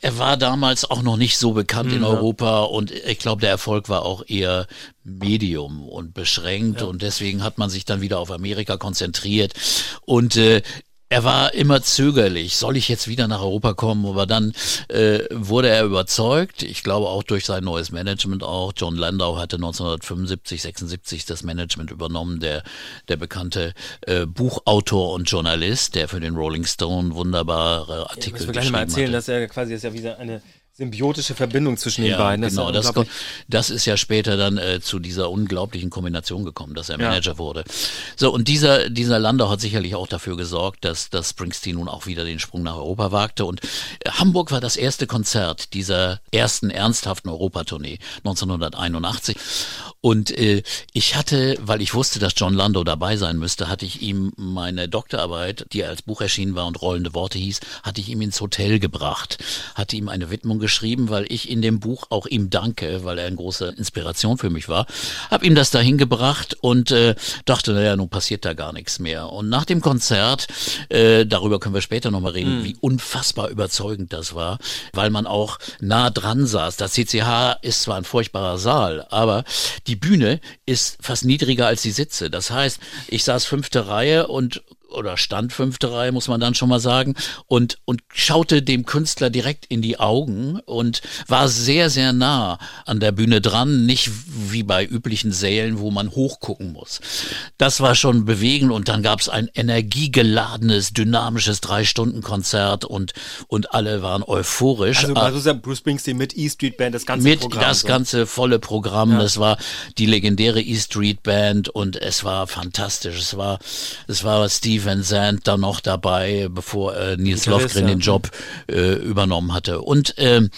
Er war damals auch noch nicht so bekannt in Europa und ich glaube, der Erfolg war auch eher Medium und beschränkt und deswegen hat man sich dann wieder auf Amerika konzentriert. Und äh, er war immer zögerlich, soll ich jetzt wieder nach Europa kommen? Aber dann äh, wurde er überzeugt, ich glaube auch durch sein neues Management auch. John Landau hatte 1975, 76 das Management übernommen, der, der bekannte äh, Buchautor und Journalist, der für den Rolling Stone wunderbare Artikel müssen wir gleich mal geschrieben erzählen, hatte. dass er quasi das ist ja wieder eine symbiotische Verbindung zwischen den beiden. Das ist genau. ja Das, das ist ja später dann äh, zu dieser unglaublichen Kombination gekommen, dass er Ja. Manager wurde. So, und dieser, dieser Landau hat sicherlich auch dafür gesorgt, dass, dass Springsteen nun auch wieder den Sprung nach Europa wagte. Und äh, Hamburg war das erste Konzert dieser ersten ernsthaften Europatournee 1981. Und äh, ich hatte, weil ich wusste, dass John Landau dabei sein müsste, hatte ich ihm meine Doktorarbeit, die als Buch erschienen war und rollende Worte hieß, hatte ich ihm ins Hotel gebracht, hatte ihm eine Widmung geschrieben, weil ich in dem Buch auch ihm danke, weil er eine große Inspiration für mich war, habe ihm das dahin gebracht und äh, dachte, naja, nun passiert da gar nichts mehr. Und nach dem Konzert, äh, darüber können wir später nochmal reden, wie unfassbar überzeugend das war, weil man auch nah dran saß. Das CCH ist zwar ein furchtbarer Saal, aber die Bühne ist fast niedriger als die Sitze. Das heißt, ich saß fünfte Reihe und oder stand fünfte Reihe, muss man dann schon mal sagen, und, und schaute dem Künstler direkt in die Augen und war sehr, sehr nah an der Bühne dran, nicht wie bei üblichen Sälen, wo man hochgucken muss. Das war schon bewegend und dann gab es ein energiegeladenes, dynamisches Drei-Stunden-Konzert und, und alle waren euphorisch. Also, Ah, also ist ja Bruce Springsteen mit E Street Band, das ganze mit Programm. das so. ganze volle Programm. Das war die legendäre E Street Band und es war fantastisch. Es war, es war Steve Van Zandt da noch dabei, bevor äh, Nils Lofgren den Job äh, übernommen hatte. Und ähm,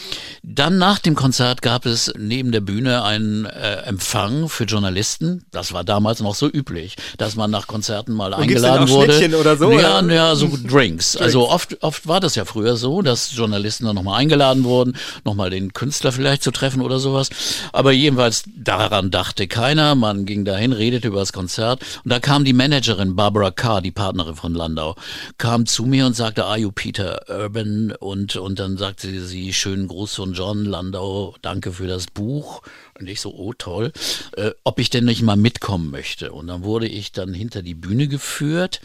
dann nach dem Konzert gab es neben der Bühne einen äh, Empfang für Journalisten. Das war damals noch so üblich, dass man nach Konzerten mal denn eingeladen wurde. Oder so, Ja, oder? ja, so Drinks. (laughs) Also oft, oft war das ja früher so, dass Journalisten dann nochmal eingeladen wurden, nochmal den Künstler vielleicht zu treffen oder sowas. Aber jedenfalls daran dachte keiner. Man ging dahin, redete über das Konzert und da kam die Managerin Barbara Carr, die Partnerin von Landau, kam zu mir und sagte, are you Peter Urban? Und, und dann sagte sie, schönen Gruß von John Landau, danke für das Buch. Und ich so, oh toll, äh, ob ich denn nicht mal mitkommen möchte. Und dann wurde ich dann hinter die Bühne geführt,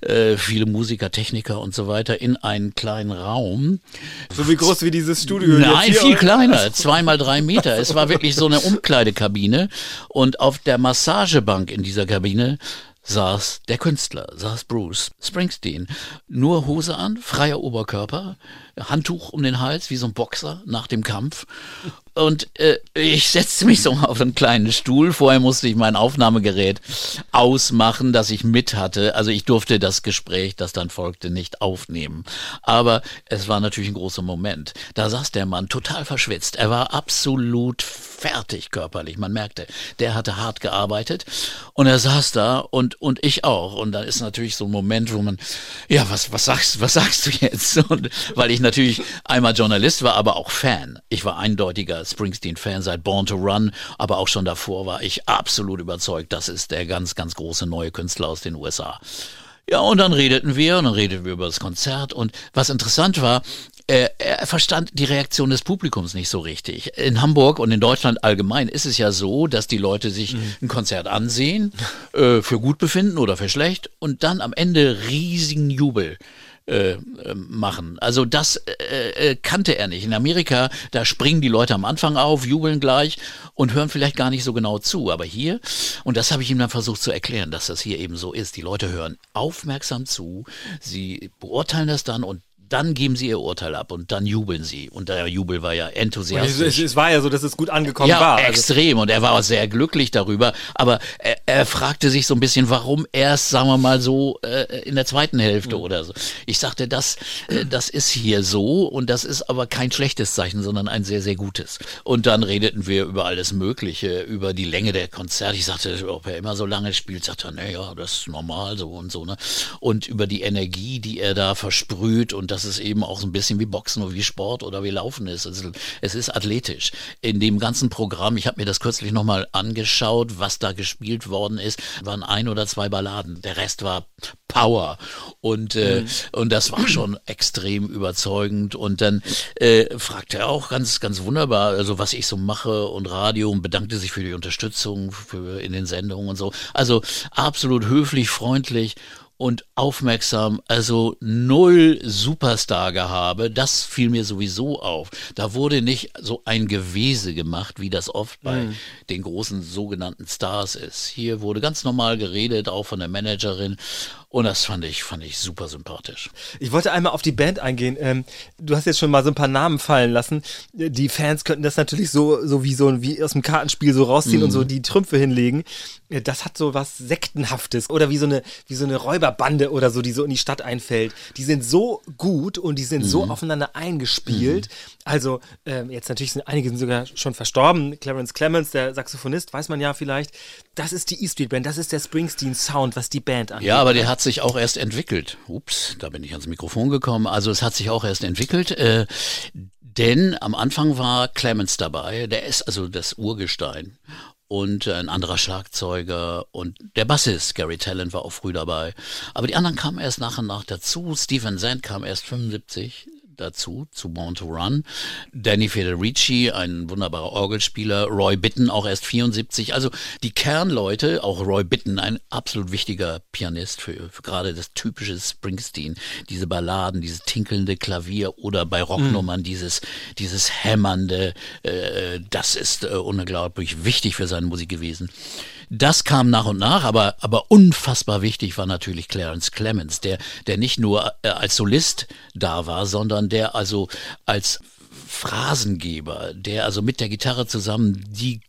äh, viele Musiker, Techniker und so weiter, in einen kleinen Raum. So wie groß wie dieses Studio Nein, viel kleiner, zwei mal drei Meter. Es war wirklich so eine Umkleidekabine. Und auf der Massagebank in dieser Kabine saß der Künstler, saß Bruce Springsteen. Nur Hose an, freier Oberkörper, Handtuch um den Hals, wie so ein Boxer nach dem Kampf. Und äh, ich setzte mich so auf einen kleinen Stuhl. Vorher musste ich mein Aufnahmegerät ausmachen, das ich mit hatte. Also ich durfte das Gespräch, das dann folgte, nicht aufnehmen. Aber es war natürlich ein großer Moment. Da saß der Mann total verschwitzt. Er war absolut fertig körperlich. Man merkte, der hatte hart gearbeitet und er saß da und, und ich auch. Und dann ist natürlich so ein Moment, wo man, ja, was, was sagst, was sagst du jetzt? (laughs) Und weil ich natürlich einmal Journalist war, aber auch Fan. Ich war eindeutiger Springsteen-Fan seit Born to Run, aber auch schon davor war ich absolut überzeugt, das ist der ganz, ganz große neue Künstler aus den USA. Ja, und dann redeten wir und dann redeten wir über das Konzert und was interessant war, äh, er verstand die Reaktion des Publikums nicht so richtig. In Hamburg und in Deutschland allgemein ist es ja so, dass die Leute sich ein Konzert ansehen, äh, für gut befinden oder für schlecht und dann am Ende riesigen Jubel äh, machen. Also das äh, äh, kannte er nicht. In Amerika, da springen die Leute am Anfang auf, jubeln gleich und hören vielleicht gar nicht so genau zu. Aber hier, und das habe ich ihm dann versucht zu erklären, dass das hier eben so ist. Die Leute hören aufmerksam zu, sie beurteilen das dann und dann geben sie ihr Urteil ab und dann jubeln sie. Und der Jubel war ja enthusiastisch. es, es war ja so, dass es gut angekommen ja, war. Also, extrem. Und er war auch sehr glücklich darüber. Aber er, er fragte sich so ein bisschen, warum erst, sagen wir mal so, äh, in der zweiten Hälfte Mhm. oder so. Ich sagte, das, äh, das ist hier so und das ist aber kein schlechtes Zeichen, sondern ein sehr, sehr gutes. Und dann redeten wir über alles Mögliche, über die Länge der Konzerte. Ich sagte, ob er immer so lange spielt, sagte er, naja, das ist normal so und so. Ne? Und über die Energie, die er da versprüht und dass es eben auch so ein bisschen wie Boxen oder wie Sport oder wie Laufen ist. Es, es ist athletisch. In dem ganzen Programm, ich habe mir das kürzlich nochmal angeschaut, was da gespielt worden ist, waren ein oder zwei Balladen. Der Rest war Power. Und, äh, und das war schon extrem überzeugend. Und dann äh, fragte er auch ganz, ganz wunderbar, also was ich so mache und Radio und bedankte sich für die Unterstützung für, in den Sendungen und so. Also absolut höflich, freundlich und aufmerksam, also null Superstar-Gehabe, das fiel mir sowieso auf. Da wurde nicht so ein Gewese gemacht, wie das oft bei den großen sogenannten Stars ist. Hier wurde ganz normal geredet, auch von der Managerin. Und das fand ich, fand ich super sympathisch. Ich wollte einmal auf die Band eingehen. Ähm, du hast jetzt schon mal so ein paar Namen fallen lassen. Die Fans könnten das natürlich so, so wie so ein, wie aus dem Kartenspiel so rausziehen und so die Trümpfe hinlegen. Äh, Das hat so was Sektenhaftes oder wie so eine, wie so eine Räuberbande oder so, die so in die Stadt einfällt. Die sind so gut und die sind so aufeinander eingespielt. Also, ähm, jetzt natürlich sind einige sind sogar schon verstorben. Clarence Clemens, der Saxophonist, weiß man ja vielleicht. Das ist die E Street Band, das ist der Springsteen Sound, was die Band angeht. Ja, aber der hat sich auch erst entwickelt. Ups, da bin ich ans Mikrofon gekommen. Also es hat sich auch erst entwickelt, äh, denn am Anfang war Clemens dabei. Der ist also das Urgestein. Und ein anderer Schlagzeuger und der Bassist Gary Talent war auch früh dabei. Aber die anderen kamen erst nach und nach dazu. Stephen Zand kam erst 75 dazu, zu Born to Run. Danny Federici, ein wunderbarer Orgelspieler. Roy Bitten, auch erst 74. Also die Kernleute, auch Roy Bitten, ein absolut wichtiger Pianist für, für gerade das typische Springsteen. Diese Balladen, dieses tinkelnde Klavier oder bei Rocknummern dieses, dieses hämmernde, äh, das ist äh, unglaublich wichtig für seine Musik gewesen. Das kam nach und nach, aber, aber unfassbar wichtig war natürlich Clarence Clemens, der, der nicht nur äh, als Solist da war, sondern der also als Phrasengeber, der also mit der Gitarre zusammen die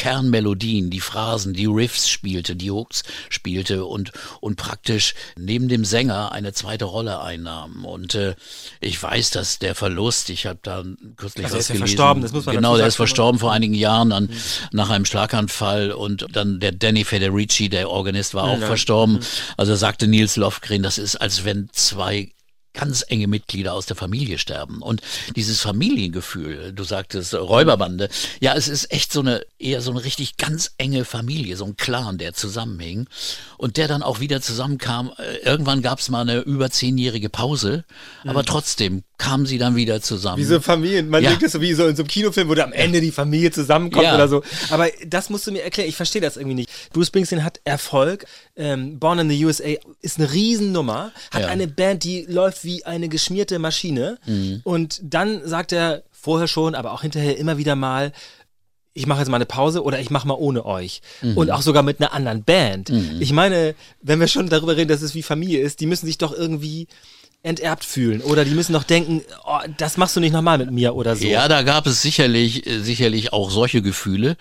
Kernmelodien, die Phrasen, die Riffs spielte, die Hooks spielte und, und praktisch neben dem Sänger eine zweite Rolle einnahm. Und äh, ich weiß, dass der Verlust, ich habe da kürzlich Also was ist ja gelesen. verstorben, das muss man Genau, der ist verstorben vor einigen Jahren an, nach einem Schlaganfall und dann der Danny Federici, der Organist, war auch verstorben. Also sagte Nils Lofgren, das ist, als wenn zwei ganz enge Mitglieder aus der Familie sterben. Und dieses Familiengefühl, du sagtest Räuberbande, ja, es ist echt so eine, eher so eine richtig ganz enge Familie, so ein Clan, der zusammenhing und der dann auch wieder zusammenkam. Äh, Irgendwann gab es mal eine über zehnjährige Pause, aber trotzdem kamen sie dann wieder zusammen. Wie so Familien, man Ja. denkt das so wie so in so einem Kinofilm, wo da am Ende die Familie zusammenkommt Ja. oder so. Aber das musst du mir erklären, ich verstehe das irgendwie nicht. Bruce Springsteen hat Erfolg, ähm, Born in the USA ist eine Riesennummer, hat Ja. eine Band, die läuft wie eine geschmierte Maschine Mhm. und dann sagt er vorher schon, aber auch hinterher immer wieder mal, ich mache jetzt mal eine Pause oder ich mache mal ohne euch. Mhm. Und auch sogar mit einer anderen Band. Ich meine, wenn wir schon darüber reden, dass es wie Familie ist, die müssen sich doch irgendwie enterbt fühlen oder die müssen doch denken, oh, das machst du nicht nochmal mit mir oder so. Ja, da gab es sicherlich, äh, sicherlich auch solche Gefühle.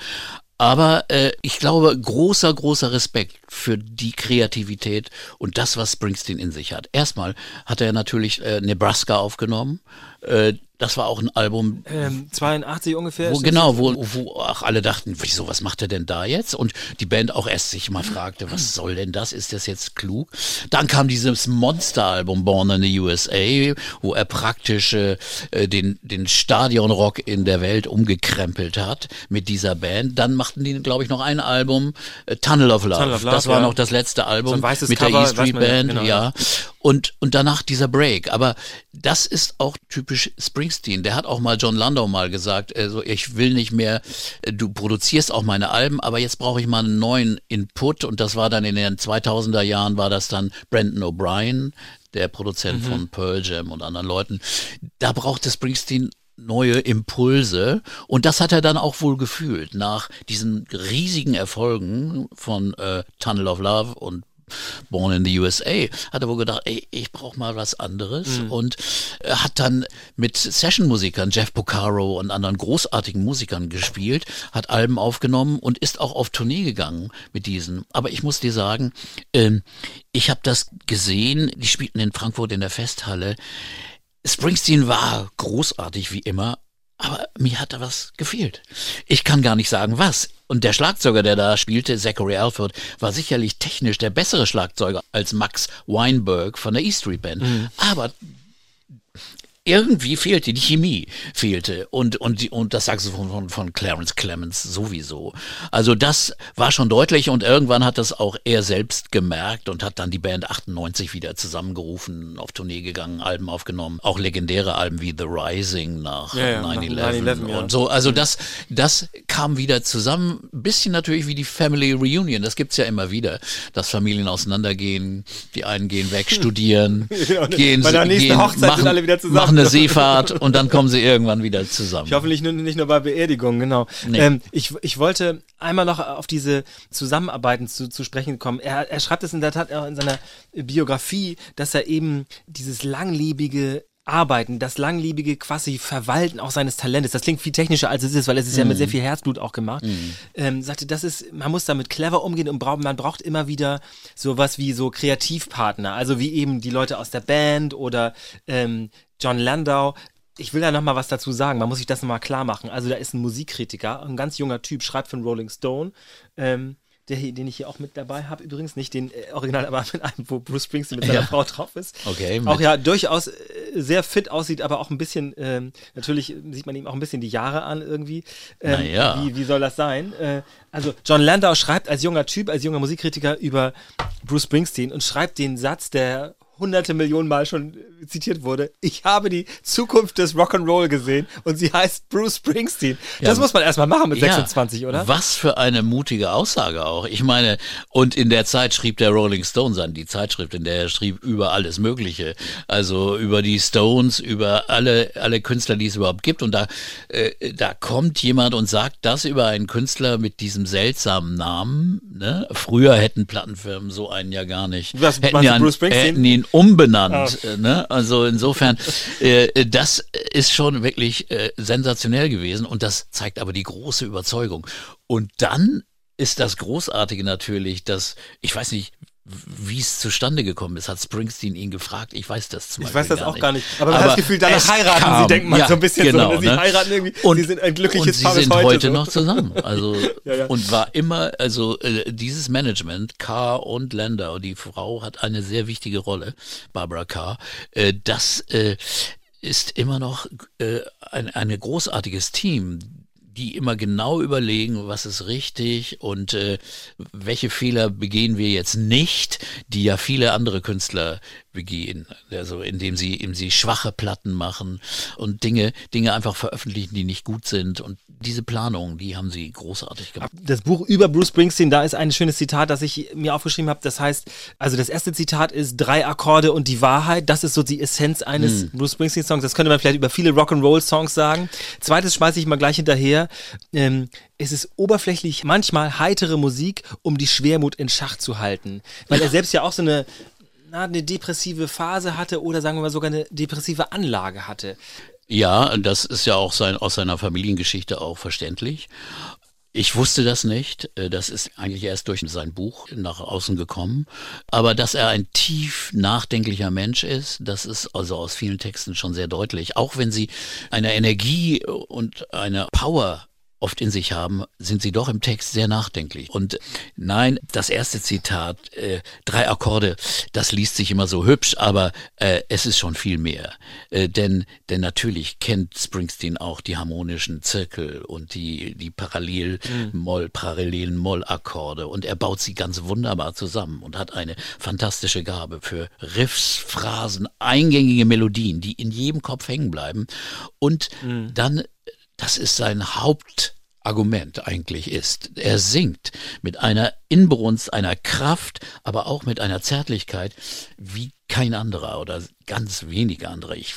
Aber äh, ich glaube, großer, großer Respekt für die Kreativität und das, was Springsteen in sich hat. Erstmal hat er natürlich äh, Nebraska aufgenommen. Äh, das war auch ein Album, Ähm, 82 ungefähr. wo, genau, wo, wo auch alle dachten, wieso, was macht er denn da jetzt? Und die Band auch erst sich mal fragte, was soll denn das? Ist das jetzt klug? Dann kam dieses Monsteralbum Born in the USA, wo er praktisch äh, den, den Stadionrock in der Welt umgekrempelt hat mit dieser Band. Dann machten die, glaube ich, noch ein Album, äh, Tunnel of Love. Tunnel of Love, das war ja. noch das letzte Album So mit Cover, der man ja, Band, genau, ja. Und, und danach dieser Break. Aber das ist auch typisch Springsteen. Der hat auch mal John Landau mal gesagt, also ich will nicht mehr, äh, du produzierst auch meine Alben, aber jetzt brauche ich mal einen neuen Input. Und das war dann in den 2000er Jahren, war das dann Brandon O'Brien, der Produzent von Pearl Jam und anderen Leuten. Da brauchte Springsteen neue Impulse und das hat er dann auch wohl gefühlt nach diesen riesigen Erfolgen von äh, Tunnel of Love und Born in the USA, hat er wohl gedacht, ey, ich brauche mal was anderes und äh, hat dann mit Session-Musikern, Jeff Porcaro und anderen großartigen Musikern gespielt, hat Alben aufgenommen und ist auch auf Tournee gegangen mit diesen. Aber ich muss dir sagen, ähm, ich habe das gesehen, die spielten in Frankfurt in der Festhalle. Springsteen war großartig wie immer, aber mir hat da was gefehlt. Ich kann gar nicht sagen, was. Und der Schlagzeuger, der da spielte, Zachary Alford, war sicherlich technisch der bessere Schlagzeuger als Max Weinberg von der E Street Band. Aber irgendwie fehlte, die Chemie fehlte und, und, und das Saxophon von, von Clarence Clemens sowieso. Also das war schon deutlich und irgendwann hat das auch er selbst gemerkt und hat dann die Band 98 wieder zusammengerufen, auf Tournee gegangen, Alben aufgenommen, auch legendäre Alben wie The Rising nach Ja, ja, nach 9-11 9/11, ja. und so. Also das, das kam wieder zusammen, ein bisschen natürlich wie die Family Reunion, das gibt's ja immer wieder, dass Familien auseinandergehen, die einen gehen weg, studieren, (laughs) Ja, gehen, bei der nächsten gehen Hochzeit sind machen, alle wieder zusammen. machen eine Seefahrt und dann kommen sie irgendwann wieder zusammen. Ich hoffe nicht nur, nicht nur bei Beerdigungen, genau. Nee. Ähm, ich, ich wollte einmal noch auf diese Zusammenarbeiten zu, zu sprechen kommen. Er, er schreibt es in der Tat auch in seiner Biografie, dass er eben dieses langlebige Arbeiten, das langlebige quasi Verwalten auch seines Talentes, das klingt viel technischer als es ist, weil es ist ja mit sehr viel Herzblut auch gemacht, ähm, sagte, das ist, man muss damit clever umgehen und braucht, man braucht immer wieder sowas wie so Kreativpartner, also wie eben die Leute aus der Band oder ähm, John Landau, ich will da noch mal was dazu sagen. Man muss sich das noch mal klar machen. Also da ist ein Musikkritiker, ein ganz junger Typ, schreibt für den Rolling Stone, ähm, der, den ich hier auch mit dabei habe. Übrigens nicht den äh, Original, aber mit einem, wo Bruce Springsteen mit seiner Ja. Frau drauf ist. Okay, Auch ja durchaus äh, sehr fit aussieht, aber auch ein bisschen. Ähm, natürlich sieht man ihm auch ein bisschen die Jahre an irgendwie. Ähm, Na ja. Wie, wie soll das sein? Äh, also John Landau schreibt als junger Typ, als junger Musikkritiker über Bruce Springsteen und schreibt den Satz, der hunderte Millionen Mal schon zitiert wurde. Ich habe die Zukunft des Rock'n'Roll gesehen und sie heißt Bruce Springsteen. Das Ja, muss man erstmal machen mit Ja, 26, oder? Was für eine mutige Aussage auch. Ich meine, und in der Zeit schrieb der Rolling Stones an, die Zeitschrift, in der er schrieb über alles Mögliche. Also über die Stones, über alle, alle Künstler, die es überhaupt gibt. Und da, äh, da kommt jemand und sagt das über einen Künstler mit diesem seltsamen Namen. Ne? Früher hätten Plattenfirmen so einen ja gar nicht. Was, hätten, ja Bruce Springsteen? hätten ihn umbenannt. äh, Ne? Also insofern, äh, das ist schon wirklich äh, sensationell gewesen und das zeigt aber die große Überzeugung. Und dann ist das Großartige natürlich, dass, ich weiß nicht, wie es zustande gekommen ist, hat Springsteen ihn gefragt. Ich weiß das zum Ich Beispiel weiß das gar auch nicht. gar nicht. Aber man hat das Gefühl, danach heiraten sie, denkt man so ein bisschen so, Genau, ne? Sie ne? heiraten irgendwie, und, sie sind ein glückliches und sie Paar bis sind heute heute, so. noch zusammen. Also (laughs) Ja, ja. und war immer, also äh, dieses Management, Carr und Landau, die Frau hat eine sehr wichtige Rolle, Barbara Carr. Äh, das äh, ist immer noch äh, ein, ein großartiges Team die immer genau überlegen, was ist richtig und äh, welche Fehler begehen wir jetzt nicht, die ja viele andere Künstler begehen, also indem sie, indem sie schwache Platten machen und Dinge, Dinge einfach veröffentlichen, die nicht gut sind und diese Planung, die haben sie großartig gemacht. das Buch über Bruce Springsteen, da ist ein schönes Zitat, das ich mir aufgeschrieben habe. Das heißt, also das erste Zitat ist drei Akkorde und die Wahrheit. Das ist so die Essenz eines Hm. Bruce Springsteen Songs. Das könnte man vielleicht über viele Rock'n'Roll Songs sagen. Zweites schmeiße ich mal gleich hinterher. Ähm, es ist oberflächlich manchmal heitere Musik, um die Schwermut in Schach zu halten. Weil er selbst ja auch so eine na, eine depressive Phase hatte oder sagen wir mal sogar eine depressive Anlage hatte. Ja, das ist ja auch sein, aus seiner Familiengeschichte auch verständlich. Ich wusste das nicht. Äh, Das ist eigentlich erst durch sein Buch nach außen gekommen. Aber dass er ein tief nachdenklicher Mensch ist, das ist also aus vielen Texten schon sehr deutlich. Auch wenn sie eine Energie und eine Power oft in sich haben, sind sie doch im Text sehr nachdenklich. Und nein, das erste Zitat, äh, drei Akkorde, das liest sich immer so hübsch, aber äh, es ist schon viel mehr. Äh, denn, denn natürlich kennt Springsteen auch die harmonischen Zirkel und die, die parallel Moll, parallelen Mollakkorde und er baut sie ganz wunderbar zusammen und hat eine fantastische Gabe für Riffs, Phrasen, eingängige Melodien, die in jedem Kopf hängen bleiben und dann das ist sein Hauptargument eigentlich ist. Er singt mit einer Inbrunst, einer Kraft, aber auch mit einer Zärtlichkeit wie kein anderer oder ganz wenige andere. Ich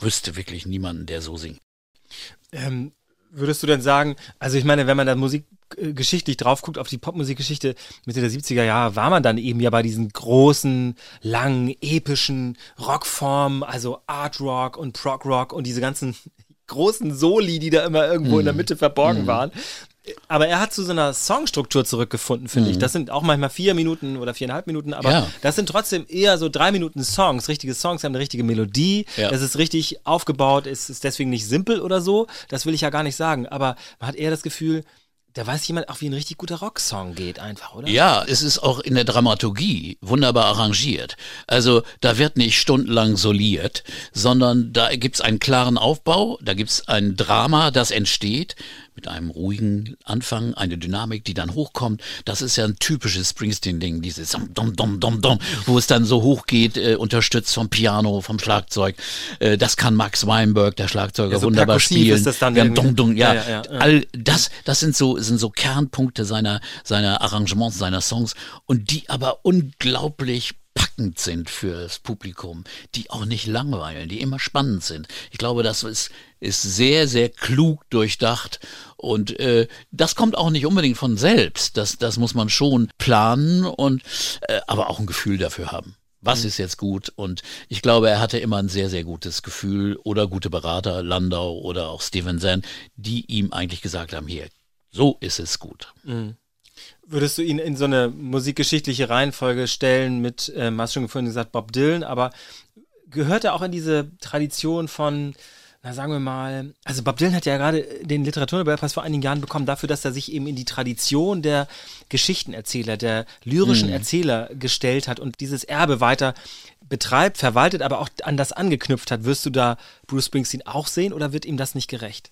wüsste wirklich niemanden, der so singt. Ähm, Würdest du denn sagen, also ich meine, wenn man da musikgeschichtlich drauf guckt, auf die Popmusikgeschichte Mitte der 70er Jahre, war man dann eben ja bei diesen großen, langen, epischen Rockformen, also Art Rock und Prog Rock und diese ganzen großen Soli, die da immer irgendwo in der Mitte verborgen waren. Aber er hat zu so einer Songstruktur zurückgefunden, finde ich. Das sind auch manchmal vier Minuten oder viereinhalb Minuten, aber Ja. das sind trotzdem eher so drei Minuten Songs. Richtige Songs haben eine richtige Melodie. Ja. Das ist richtig aufgebaut. Es ist deswegen nicht simpel oder so. Das will ich ja gar nicht sagen. Aber man hat eher das Gefühl, da weiß jemand auch, wie ein richtig guter Rocksong geht, einfach, oder? Ja, es ist auch in der Dramaturgie wunderbar arrangiert. Also da wird nicht stundenlang soliert, sondern da gibt's einen klaren Aufbau, da gibt's ein Drama, das entsteht mit einem ruhigen Anfang, eine Dynamik, die dann hochkommt. Das ist ja ein typisches Springsteen-Ding, dieses dom, dom, dom, dom, wo es dann so hochgeht, äh, unterstützt vom Piano, vom Schlagzeug. Äh, das kann Max Weinberg, der Schlagzeuger, Ja, so wunderbar spielen. ist das dann ja, dum, dum, ja, Ja, ja, ja. all das, das sind so, sind so Kernpunkte seiner, seiner Arrangements, seiner Songs und die aber unglaublich packend sind fürs Publikum, die auch nicht langweilen, die immer spannend sind. Ich glaube, das ist, ist sehr, sehr klug durchdacht und äh, das kommt auch nicht unbedingt von selbst. Das, das muss man schon planen und äh, aber auch ein Gefühl dafür haben. Was ist jetzt gut? Und ich glaube, er hatte immer ein sehr, sehr gutes Gefühl oder gute Berater, Landau oder auch Steven Zahn, die ihm eigentlich gesagt haben, hier, so ist es gut. Würdest du ihn in so eine musikgeschichtliche Reihenfolge stellen mit, ähm, hast schon vorhin gesagt, Bob Dylan, aber gehört er auch in diese Tradition von, na sagen wir mal, also Bob Dylan hat ja gerade den Literaturnobelpreis vor einigen Jahren bekommen dafür, dass er sich eben in die Tradition der Geschichtenerzähler, der lyrischen Erzähler gestellt hat und dieses Erbe weiter betreibt, verwaltet, aber auch an das angeknüpft hat. Wirst du da Bruce Springsteen auch sehen oder wird ihm das nicht gerecht?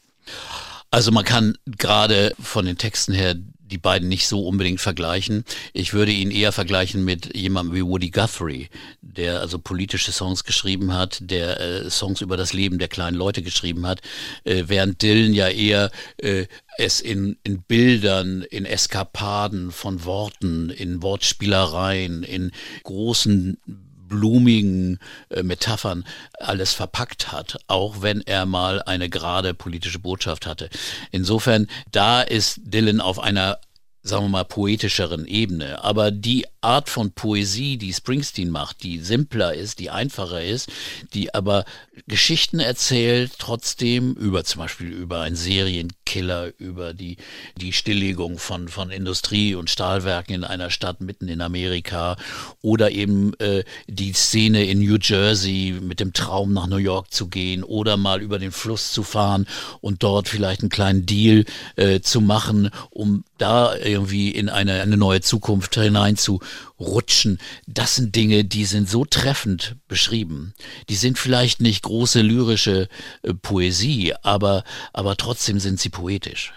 Also man kann gerade von den Texten her die beiden nicht so unbedingt vergleichen. Ich würde ihn eher vergleichen mit jemandem wie Woody Guthrie, der also politische Songs geschrieben hat, der äh, Songs über das Leben der kleinen Leute geschrieben hat, äh, während Dylan ja eher äh, es in, in Bildern, in Eskapaden von Worten, in Wortspielereien, in großen blumigen äh, Metaphern alles verpackt hat, auch wenn er mal eine gerade politische Botschaft hatte. Insofern, da ist Dylan auf einer sagen wir mal, poetischeren Ebene. Aber die Art von Poesie, die Springsteen macht, die simpler ist, die einfacher ist, die aber Geschichten erzählt, trotzdem über zum Beispiel über einen Serienkiller, über die, die Stilllegung von, von Industrie und Stahlwerken in einer Stadt mitten in Amerika oder eben äh, die Szene in New Jersey mit dem Traum nach New York zu gehen oder mal über den Fluss zu fahren und dort vielleicht einen kleinen Deal äh, zu machen, um da irgendwie in eine, eine neue Zukunft hinein zu rutschen. Das sind Dinge, die sind so treffend beschrieben. Die sind vielleicht nicht große lyrische äh, Poesie, aber, aber trotzdem sind sie poetisch.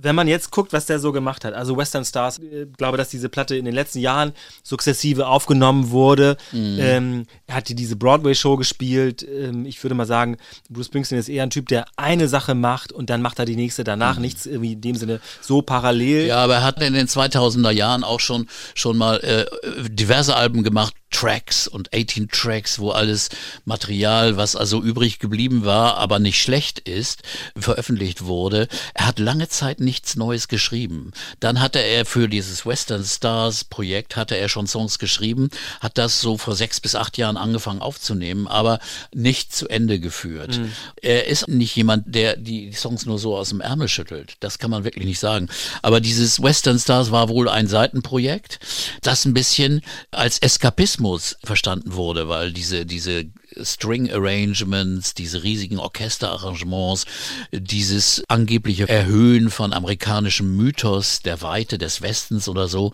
Wenn man jetzt guckt, was der so gemacht hat, also Western Stars, äh, glaube, dass diese Platte in den letzten Jahren sukzessive aufgenommen wurde. Ähm, er hat diese Broadway-Show gespielt. Ähm, ich würde mal sagen, Bruce Springsteen ist eher ein Typ, der eine Sache macht und dann macht er die nächste danach. Nichts irgendwie in dem Sinne so parallel. Ja, aber er hat in den 2000er Jahren auch schon, schon mal äh, diverse Alben gemacht, Tracks und 18 Tracks, wo alles Material, was also übrig geblieben war, aber nicht schlecht ist, veröffentlicht wurde. Er hat lange Zeit nichts Neues geschrieben. Dann hatte er für dieses Western Stars Projekt, hatte er schon Songs geschrieben, hat das so vor sechs bis acht Jahren angefangen aufzunehmen, aber nicht zu Ende geführt. Er ist nicht jemand, der die Songs nur so aus dem Ärmel schüttelt. Das kann man wirklich nicht sagen. Aber dieses Western Stars war wohl ein Seitenprojekt, das ein bisschen als Eskapismus verstanden wurde, weil diese, diese String Arrangements, diese riesigen Orchesterarrangements, dieses angebliche Erhöhen von amerikanischem Mythos der Weite des Westens oder so,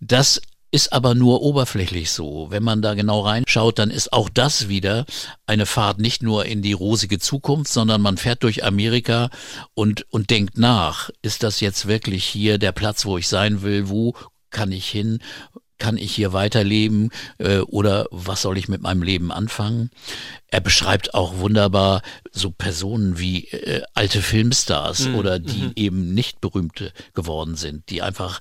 das ist aber nur oberflächlich so. Wenn man da genau reinschaut, dann ist auch das wieder eine Fahrt nicht nur in die rosige Zukunft, sondern man fährt durch Amerika und, und denkt nach. Ist das jetzt wirklich hier der Platz, wo ich sein will? Wo kann ich hin? Kann ich hier weiterleben äh, oder was soll ich mit meinem Leben anfangen? Er beschreibt auch wunderbar so Personen wie äh, alte Filmstars Mhm. oder die eben nicht berühmte geworden sind, die einfach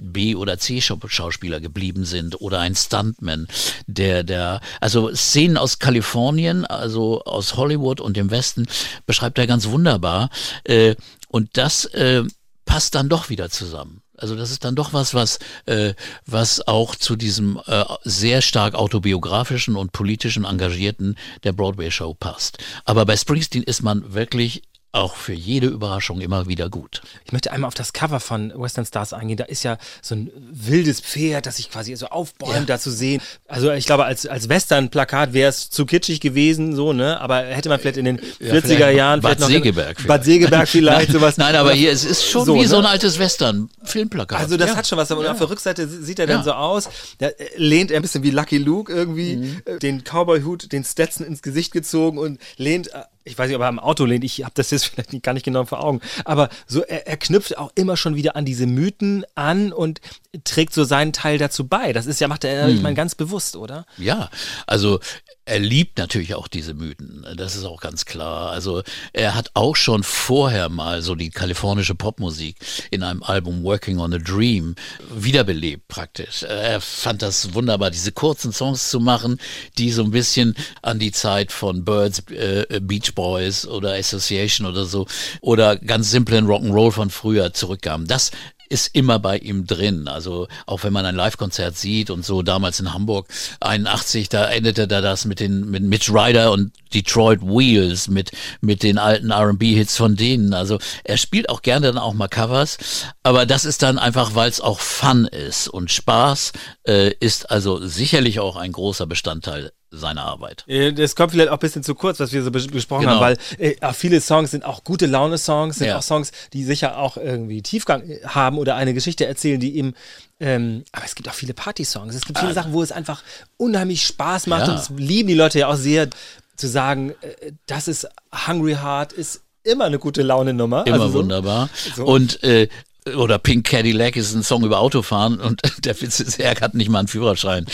B- oder C-Schauspieler geblieben sind oder ein Stuntman, der, der, also Szenen aus Kalifornien, also aus Hollywood und dem Westen, beschreibt er ganz wunderbar. Äh, und das äh, passt dann doch wieder zusammen. Also das ist dann doch was, was, äh, was auch zu diesem äh, sehr stark autobiografischen und politischen Engagierten der Broadway-Show passt. Aber bei Springsteen ist man wirklich auch für jede Überraschung immer wieder gut. Ich möchte einmal auf das Cover von Western Stars eingehen. Da ist ja so ein wildes Pferd, das sich quasi so aufbäumt, Ja. da zu sehen. Also ich glaube, als, als Western-Plakat wäre es zu kitschig gewesen, so, ne? Aber hätte man vielleicht in den 40er vielleicht Jahren Bad vielleicht noch Segeberg Bad vielleicht. Segeberg vielleicht (laughs) nein, sowas. Nein, aber hier es ist schon so, wie so ne? ein altes Western-Filmplakat. Also das ja. hat schon was, aber auf der Rückseite sieht er dann so aus. Da äh, lehnt er ein bisschen wie Lucky Luke irgendwie, Mhm. äh, den Cowboy-Hut, den Stetson ins Gesicht gezogen und lehnt, äh, ich weiß nicht, ob er am Auto lehnt, ich habe das jetzt (laughs) vielleicht nicht, gar nicht genau vor Augen, aber so er, er knüpft auch immer schon wieder an diese Mythen an und trägt so seinen Teil dazu bei. Das ist ja, macht er, Mhm. ich meine, ganz bewusst, oder? Ja, also er liebt natürlich auch diese Mythen, das ist auch ganz klar. Also er hat auch schon vorher mal so die kalifornische Popmusik in einem Album Working on a Dream wiederbelebt praktisch. Er fand das wunderbar, diese kurzen Songs zu machen, die so ein bisschen an die Zeit von Birds, äh, Beach Boys oder Association oder so oder ganz simplen Rock'n'Roll von früher zurückkamen. Das ist immer bei ihm drin. Also auch wenn man ein Live-Konzert sieht und so damals in Hamburg 81, da endete da das mit den mit Mitch Ryder und Detroit Wheels mit mit den alten R&B-Hits von denen. Also er spielt auch gerne dann auch mal Covers, aber das ist dann einfach, weil es auch Fun ist und Spaß äh, ist also sicherlich auch ein großer Bestandteil seiner Arbeit. Äh, Das kommt vielleicht auch ein bisschen zu kurz, was wir so bes besprochen Genau. haben, weil äh, viele Songs sind auch gute Laune-Songs, sind Ja. auch Songs, die sicher auch irgendwie Tiefgang äh, haben oder eine Geschichte erzählen, die eben, ähm, aber es gibt auch viele Party-Songs. Es gibt viele Sachen, wo es einfach unheimlich Spaß macht Ah. Ja. und das lieben die Leute ja auch sehr, zu sagen, äh, das ist Hungry Heart, ist immer eine gute Laune-Nummer. Immer Also so. wunderbar. So. Und äh, oder Pink Cadillac ist ein Song über Autofahren und (laughs) der Witz ist, er hat nicht mal einen Führerschein.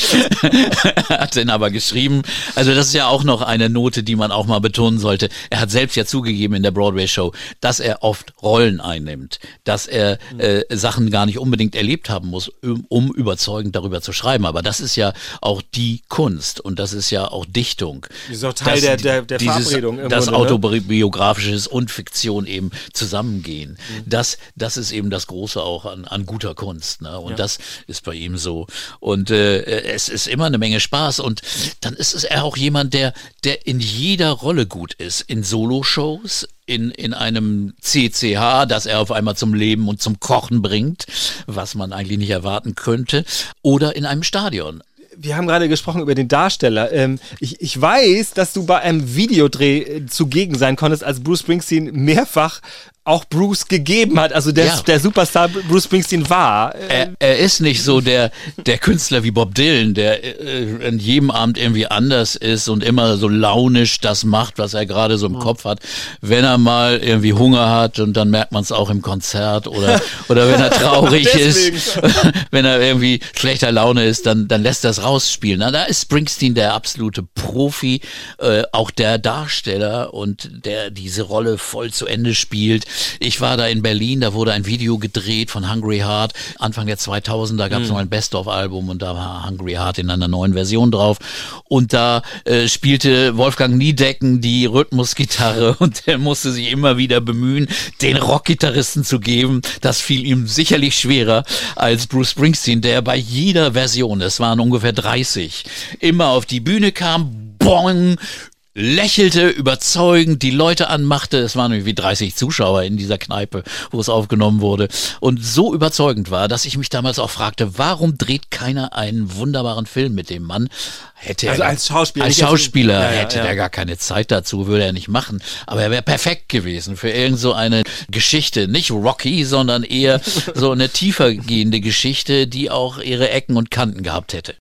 (laughs) hat den aber geschrieben. Also das ist ja auch noch eine Note, die man auch mal betonen sollte. Er hat selbst ja zugegeben in der Broadway-Show, dass er oft Rollen einnimmt, dass er äh, Sachen gar nicht unbedingt erlebt haben muss, um, um überzeugend darüber zu schreiben. Aber das ist ja auch die Kunst und das ist ja auch Dichtung. Das ist auch Teil Dass der- der- der dieses, Verabredung im Das Grunde, ne? autobiografisches und Fiktion eben zusammengehen. Mhm. Das, das ist eben das Große auch an, an guter Kunst. Ne? Und das ist bei ihm so. Und äh, es ist immer eine Menge Spaß. Und dann ist es er auch jemand, der, der in jeder Rolle gut ist. In Soloshows, in, in einem CCH, das er auf einmal zum Leben und zum Kochen bringt, was man eigentlich nicht erwarten könnte, oder in einem Stadion. wir haben gerade gesprochen über den Darsteller. Ähm, ich, ich weiß, dass du bei einem Videodreh äh, zugegen sein konntest, als Bruce Springsteen mehrfach auch Bruce gegeben hat. Also der, Ja. der Superstar Bruce Springsteen war. Äh, Er, er ist nicht so der, der Künstler wie Bob Dylan, der äh, an jedem Abend irgendwie anders ist und immer so launisch das macht, was er gerade so im Kopf hat. Wenn er mal irgendwie Hunger hat und dann merkt man es auch im Konzert oder, (laughs) oder wenn er traurig ist, (laughs) wenn er irgendwie schlechter Laune ist, dann, dann lässt er es rausspielen. Na, da ist Springsteen der absolute Profi, äh, auch der Darsteller und der diese Rolle voll zu Ende spielt. Ich war da in Berlin, da wurde ein Video gedreht von Hungry Heart. Anfang der 2000er gab es noch ein Best-of-Album und da war Hungry Heart in einer neuen Version drauf. Und da äh, spielte Wolfgang Niedecken die Rhythmusgitarre (laughs) und der musste sich immer wieder bemühen, den Rockgitarristen zu geben. Das fiel ihm sicherlich schwerer als Bruce Springsteen, der bei jeder Version, es waren ungefähr 30, immer auf die Bühne kam, bong, lächelte, überzeugend, die Leute anmachte. Es waren irgendwie 30 Zuschauer in dieser Kneipe, wo es aufgenommen wurde. Und so überzeugend war, dass ich mich damals auch fragte, warum dreht keiner einen wunderbaren Film mit dem Mann? Hätte er Also gar- als Schauspieler, Als nicht als- Schauspieler Ja, ja, hätte ja. er gar keine Zeit dazu, würde er nicht machen. Aber er wäre perfekt gewesen für irgend so eine Geschichte. Nicht Rocky, sondern eher so eine tiefer gehende Geschichte, die auch ihre Ecken und Kanten gehabt hätte.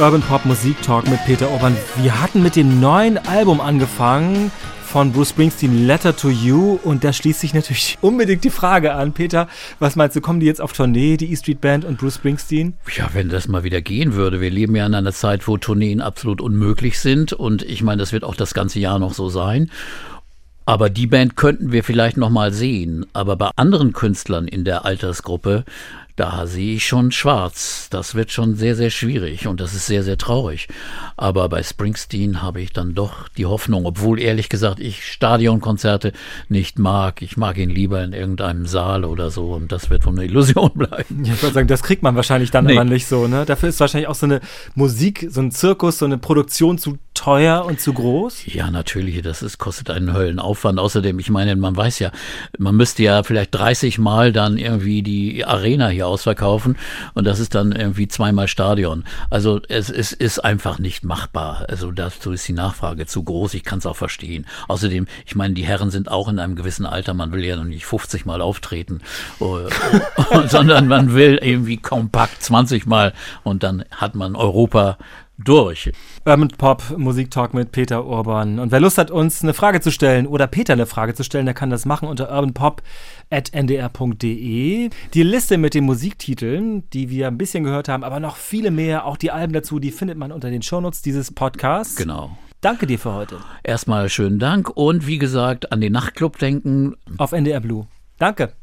Urban Pop Musik Talk mit Peter Urban. Wir hatten mit dem neuen Album angefangen von Bruce Springsteen Letter to You und da schließt sich natürlich (laughs) unbedingt die Frage an, Peter, was meinst du, kommen die jetzt auf Tournee, die E Street Band und Bruce Springsteen? Ja, wenn das mal wieder gehen würde. Wir leben ja in einer Zeit, wo Tourneen absolut unmöglich sind und ich meine, das wird auch das ganze Jahr noch so sein. Aber die Band könnten wir vielleicht noch mal sehen. Aber bei anderen Künstlern in der Altersgruppe, da sehe ich schon schwarz. Das wird schon sehr, sehr schwierig und das ist sehr, sehr traurig. Aber bei Springsteen habe ich dann doch die Hoffnung, obwohl ehrlich gesagt ich Stadionkonzerte nicht mag. Ich mag ihn lieber in irgendeinem Saal oder so und das wird wohl eine Illusion (laughs) bleiben. Ja, ich würde sagen, das kriegt man wahrscheinlich dann Nee. aber nicht so, ne? Dafür ist wahrscheinlich auch so eine Musik, so ein Zirkus, so eine Produktion zu teuer und zu groß. Ja, natürlich, das ist, kostet einen Höllenaufwand. Außerdem, ich meine, man weiß ja, man müsste ja vielleicht 30 Mal dann irgendwie die Arena hier ausverkaufen und das ist dann irgendwie zweimal Stadion. Also es, es ist einfach nicht machbar. Also dazu ist die Nachfrage zu groß, ich kann es auch verstehen. Außerdem, ich meine, die Herren sind auch in einem gewissen Alter, man will ja noch nicht 50 Mal auftreten, äh, (laughs) sondern man will irgendwie kompakt 20 Mal und dann hat man Europa durch. Urban Pop Musik Talk mit Peter Urban. Und wer Lust hat, uns eine Frage zu stellen oder Peter eine Frage zu stellen, der kann das machen unter urbanpop.ndr.de. Die Liste mit den Musiktiteln, die wir ein bisschen gehört haben, aber noch viele mehr, auch die Alben dazu, die findet man unter den Shownotes dieses Podcasts. Genau. Danke dir für heute. Erstmal schönen Dank und wie gesagt, an den Nachtclub denken. Auf NDR Blue. Danke.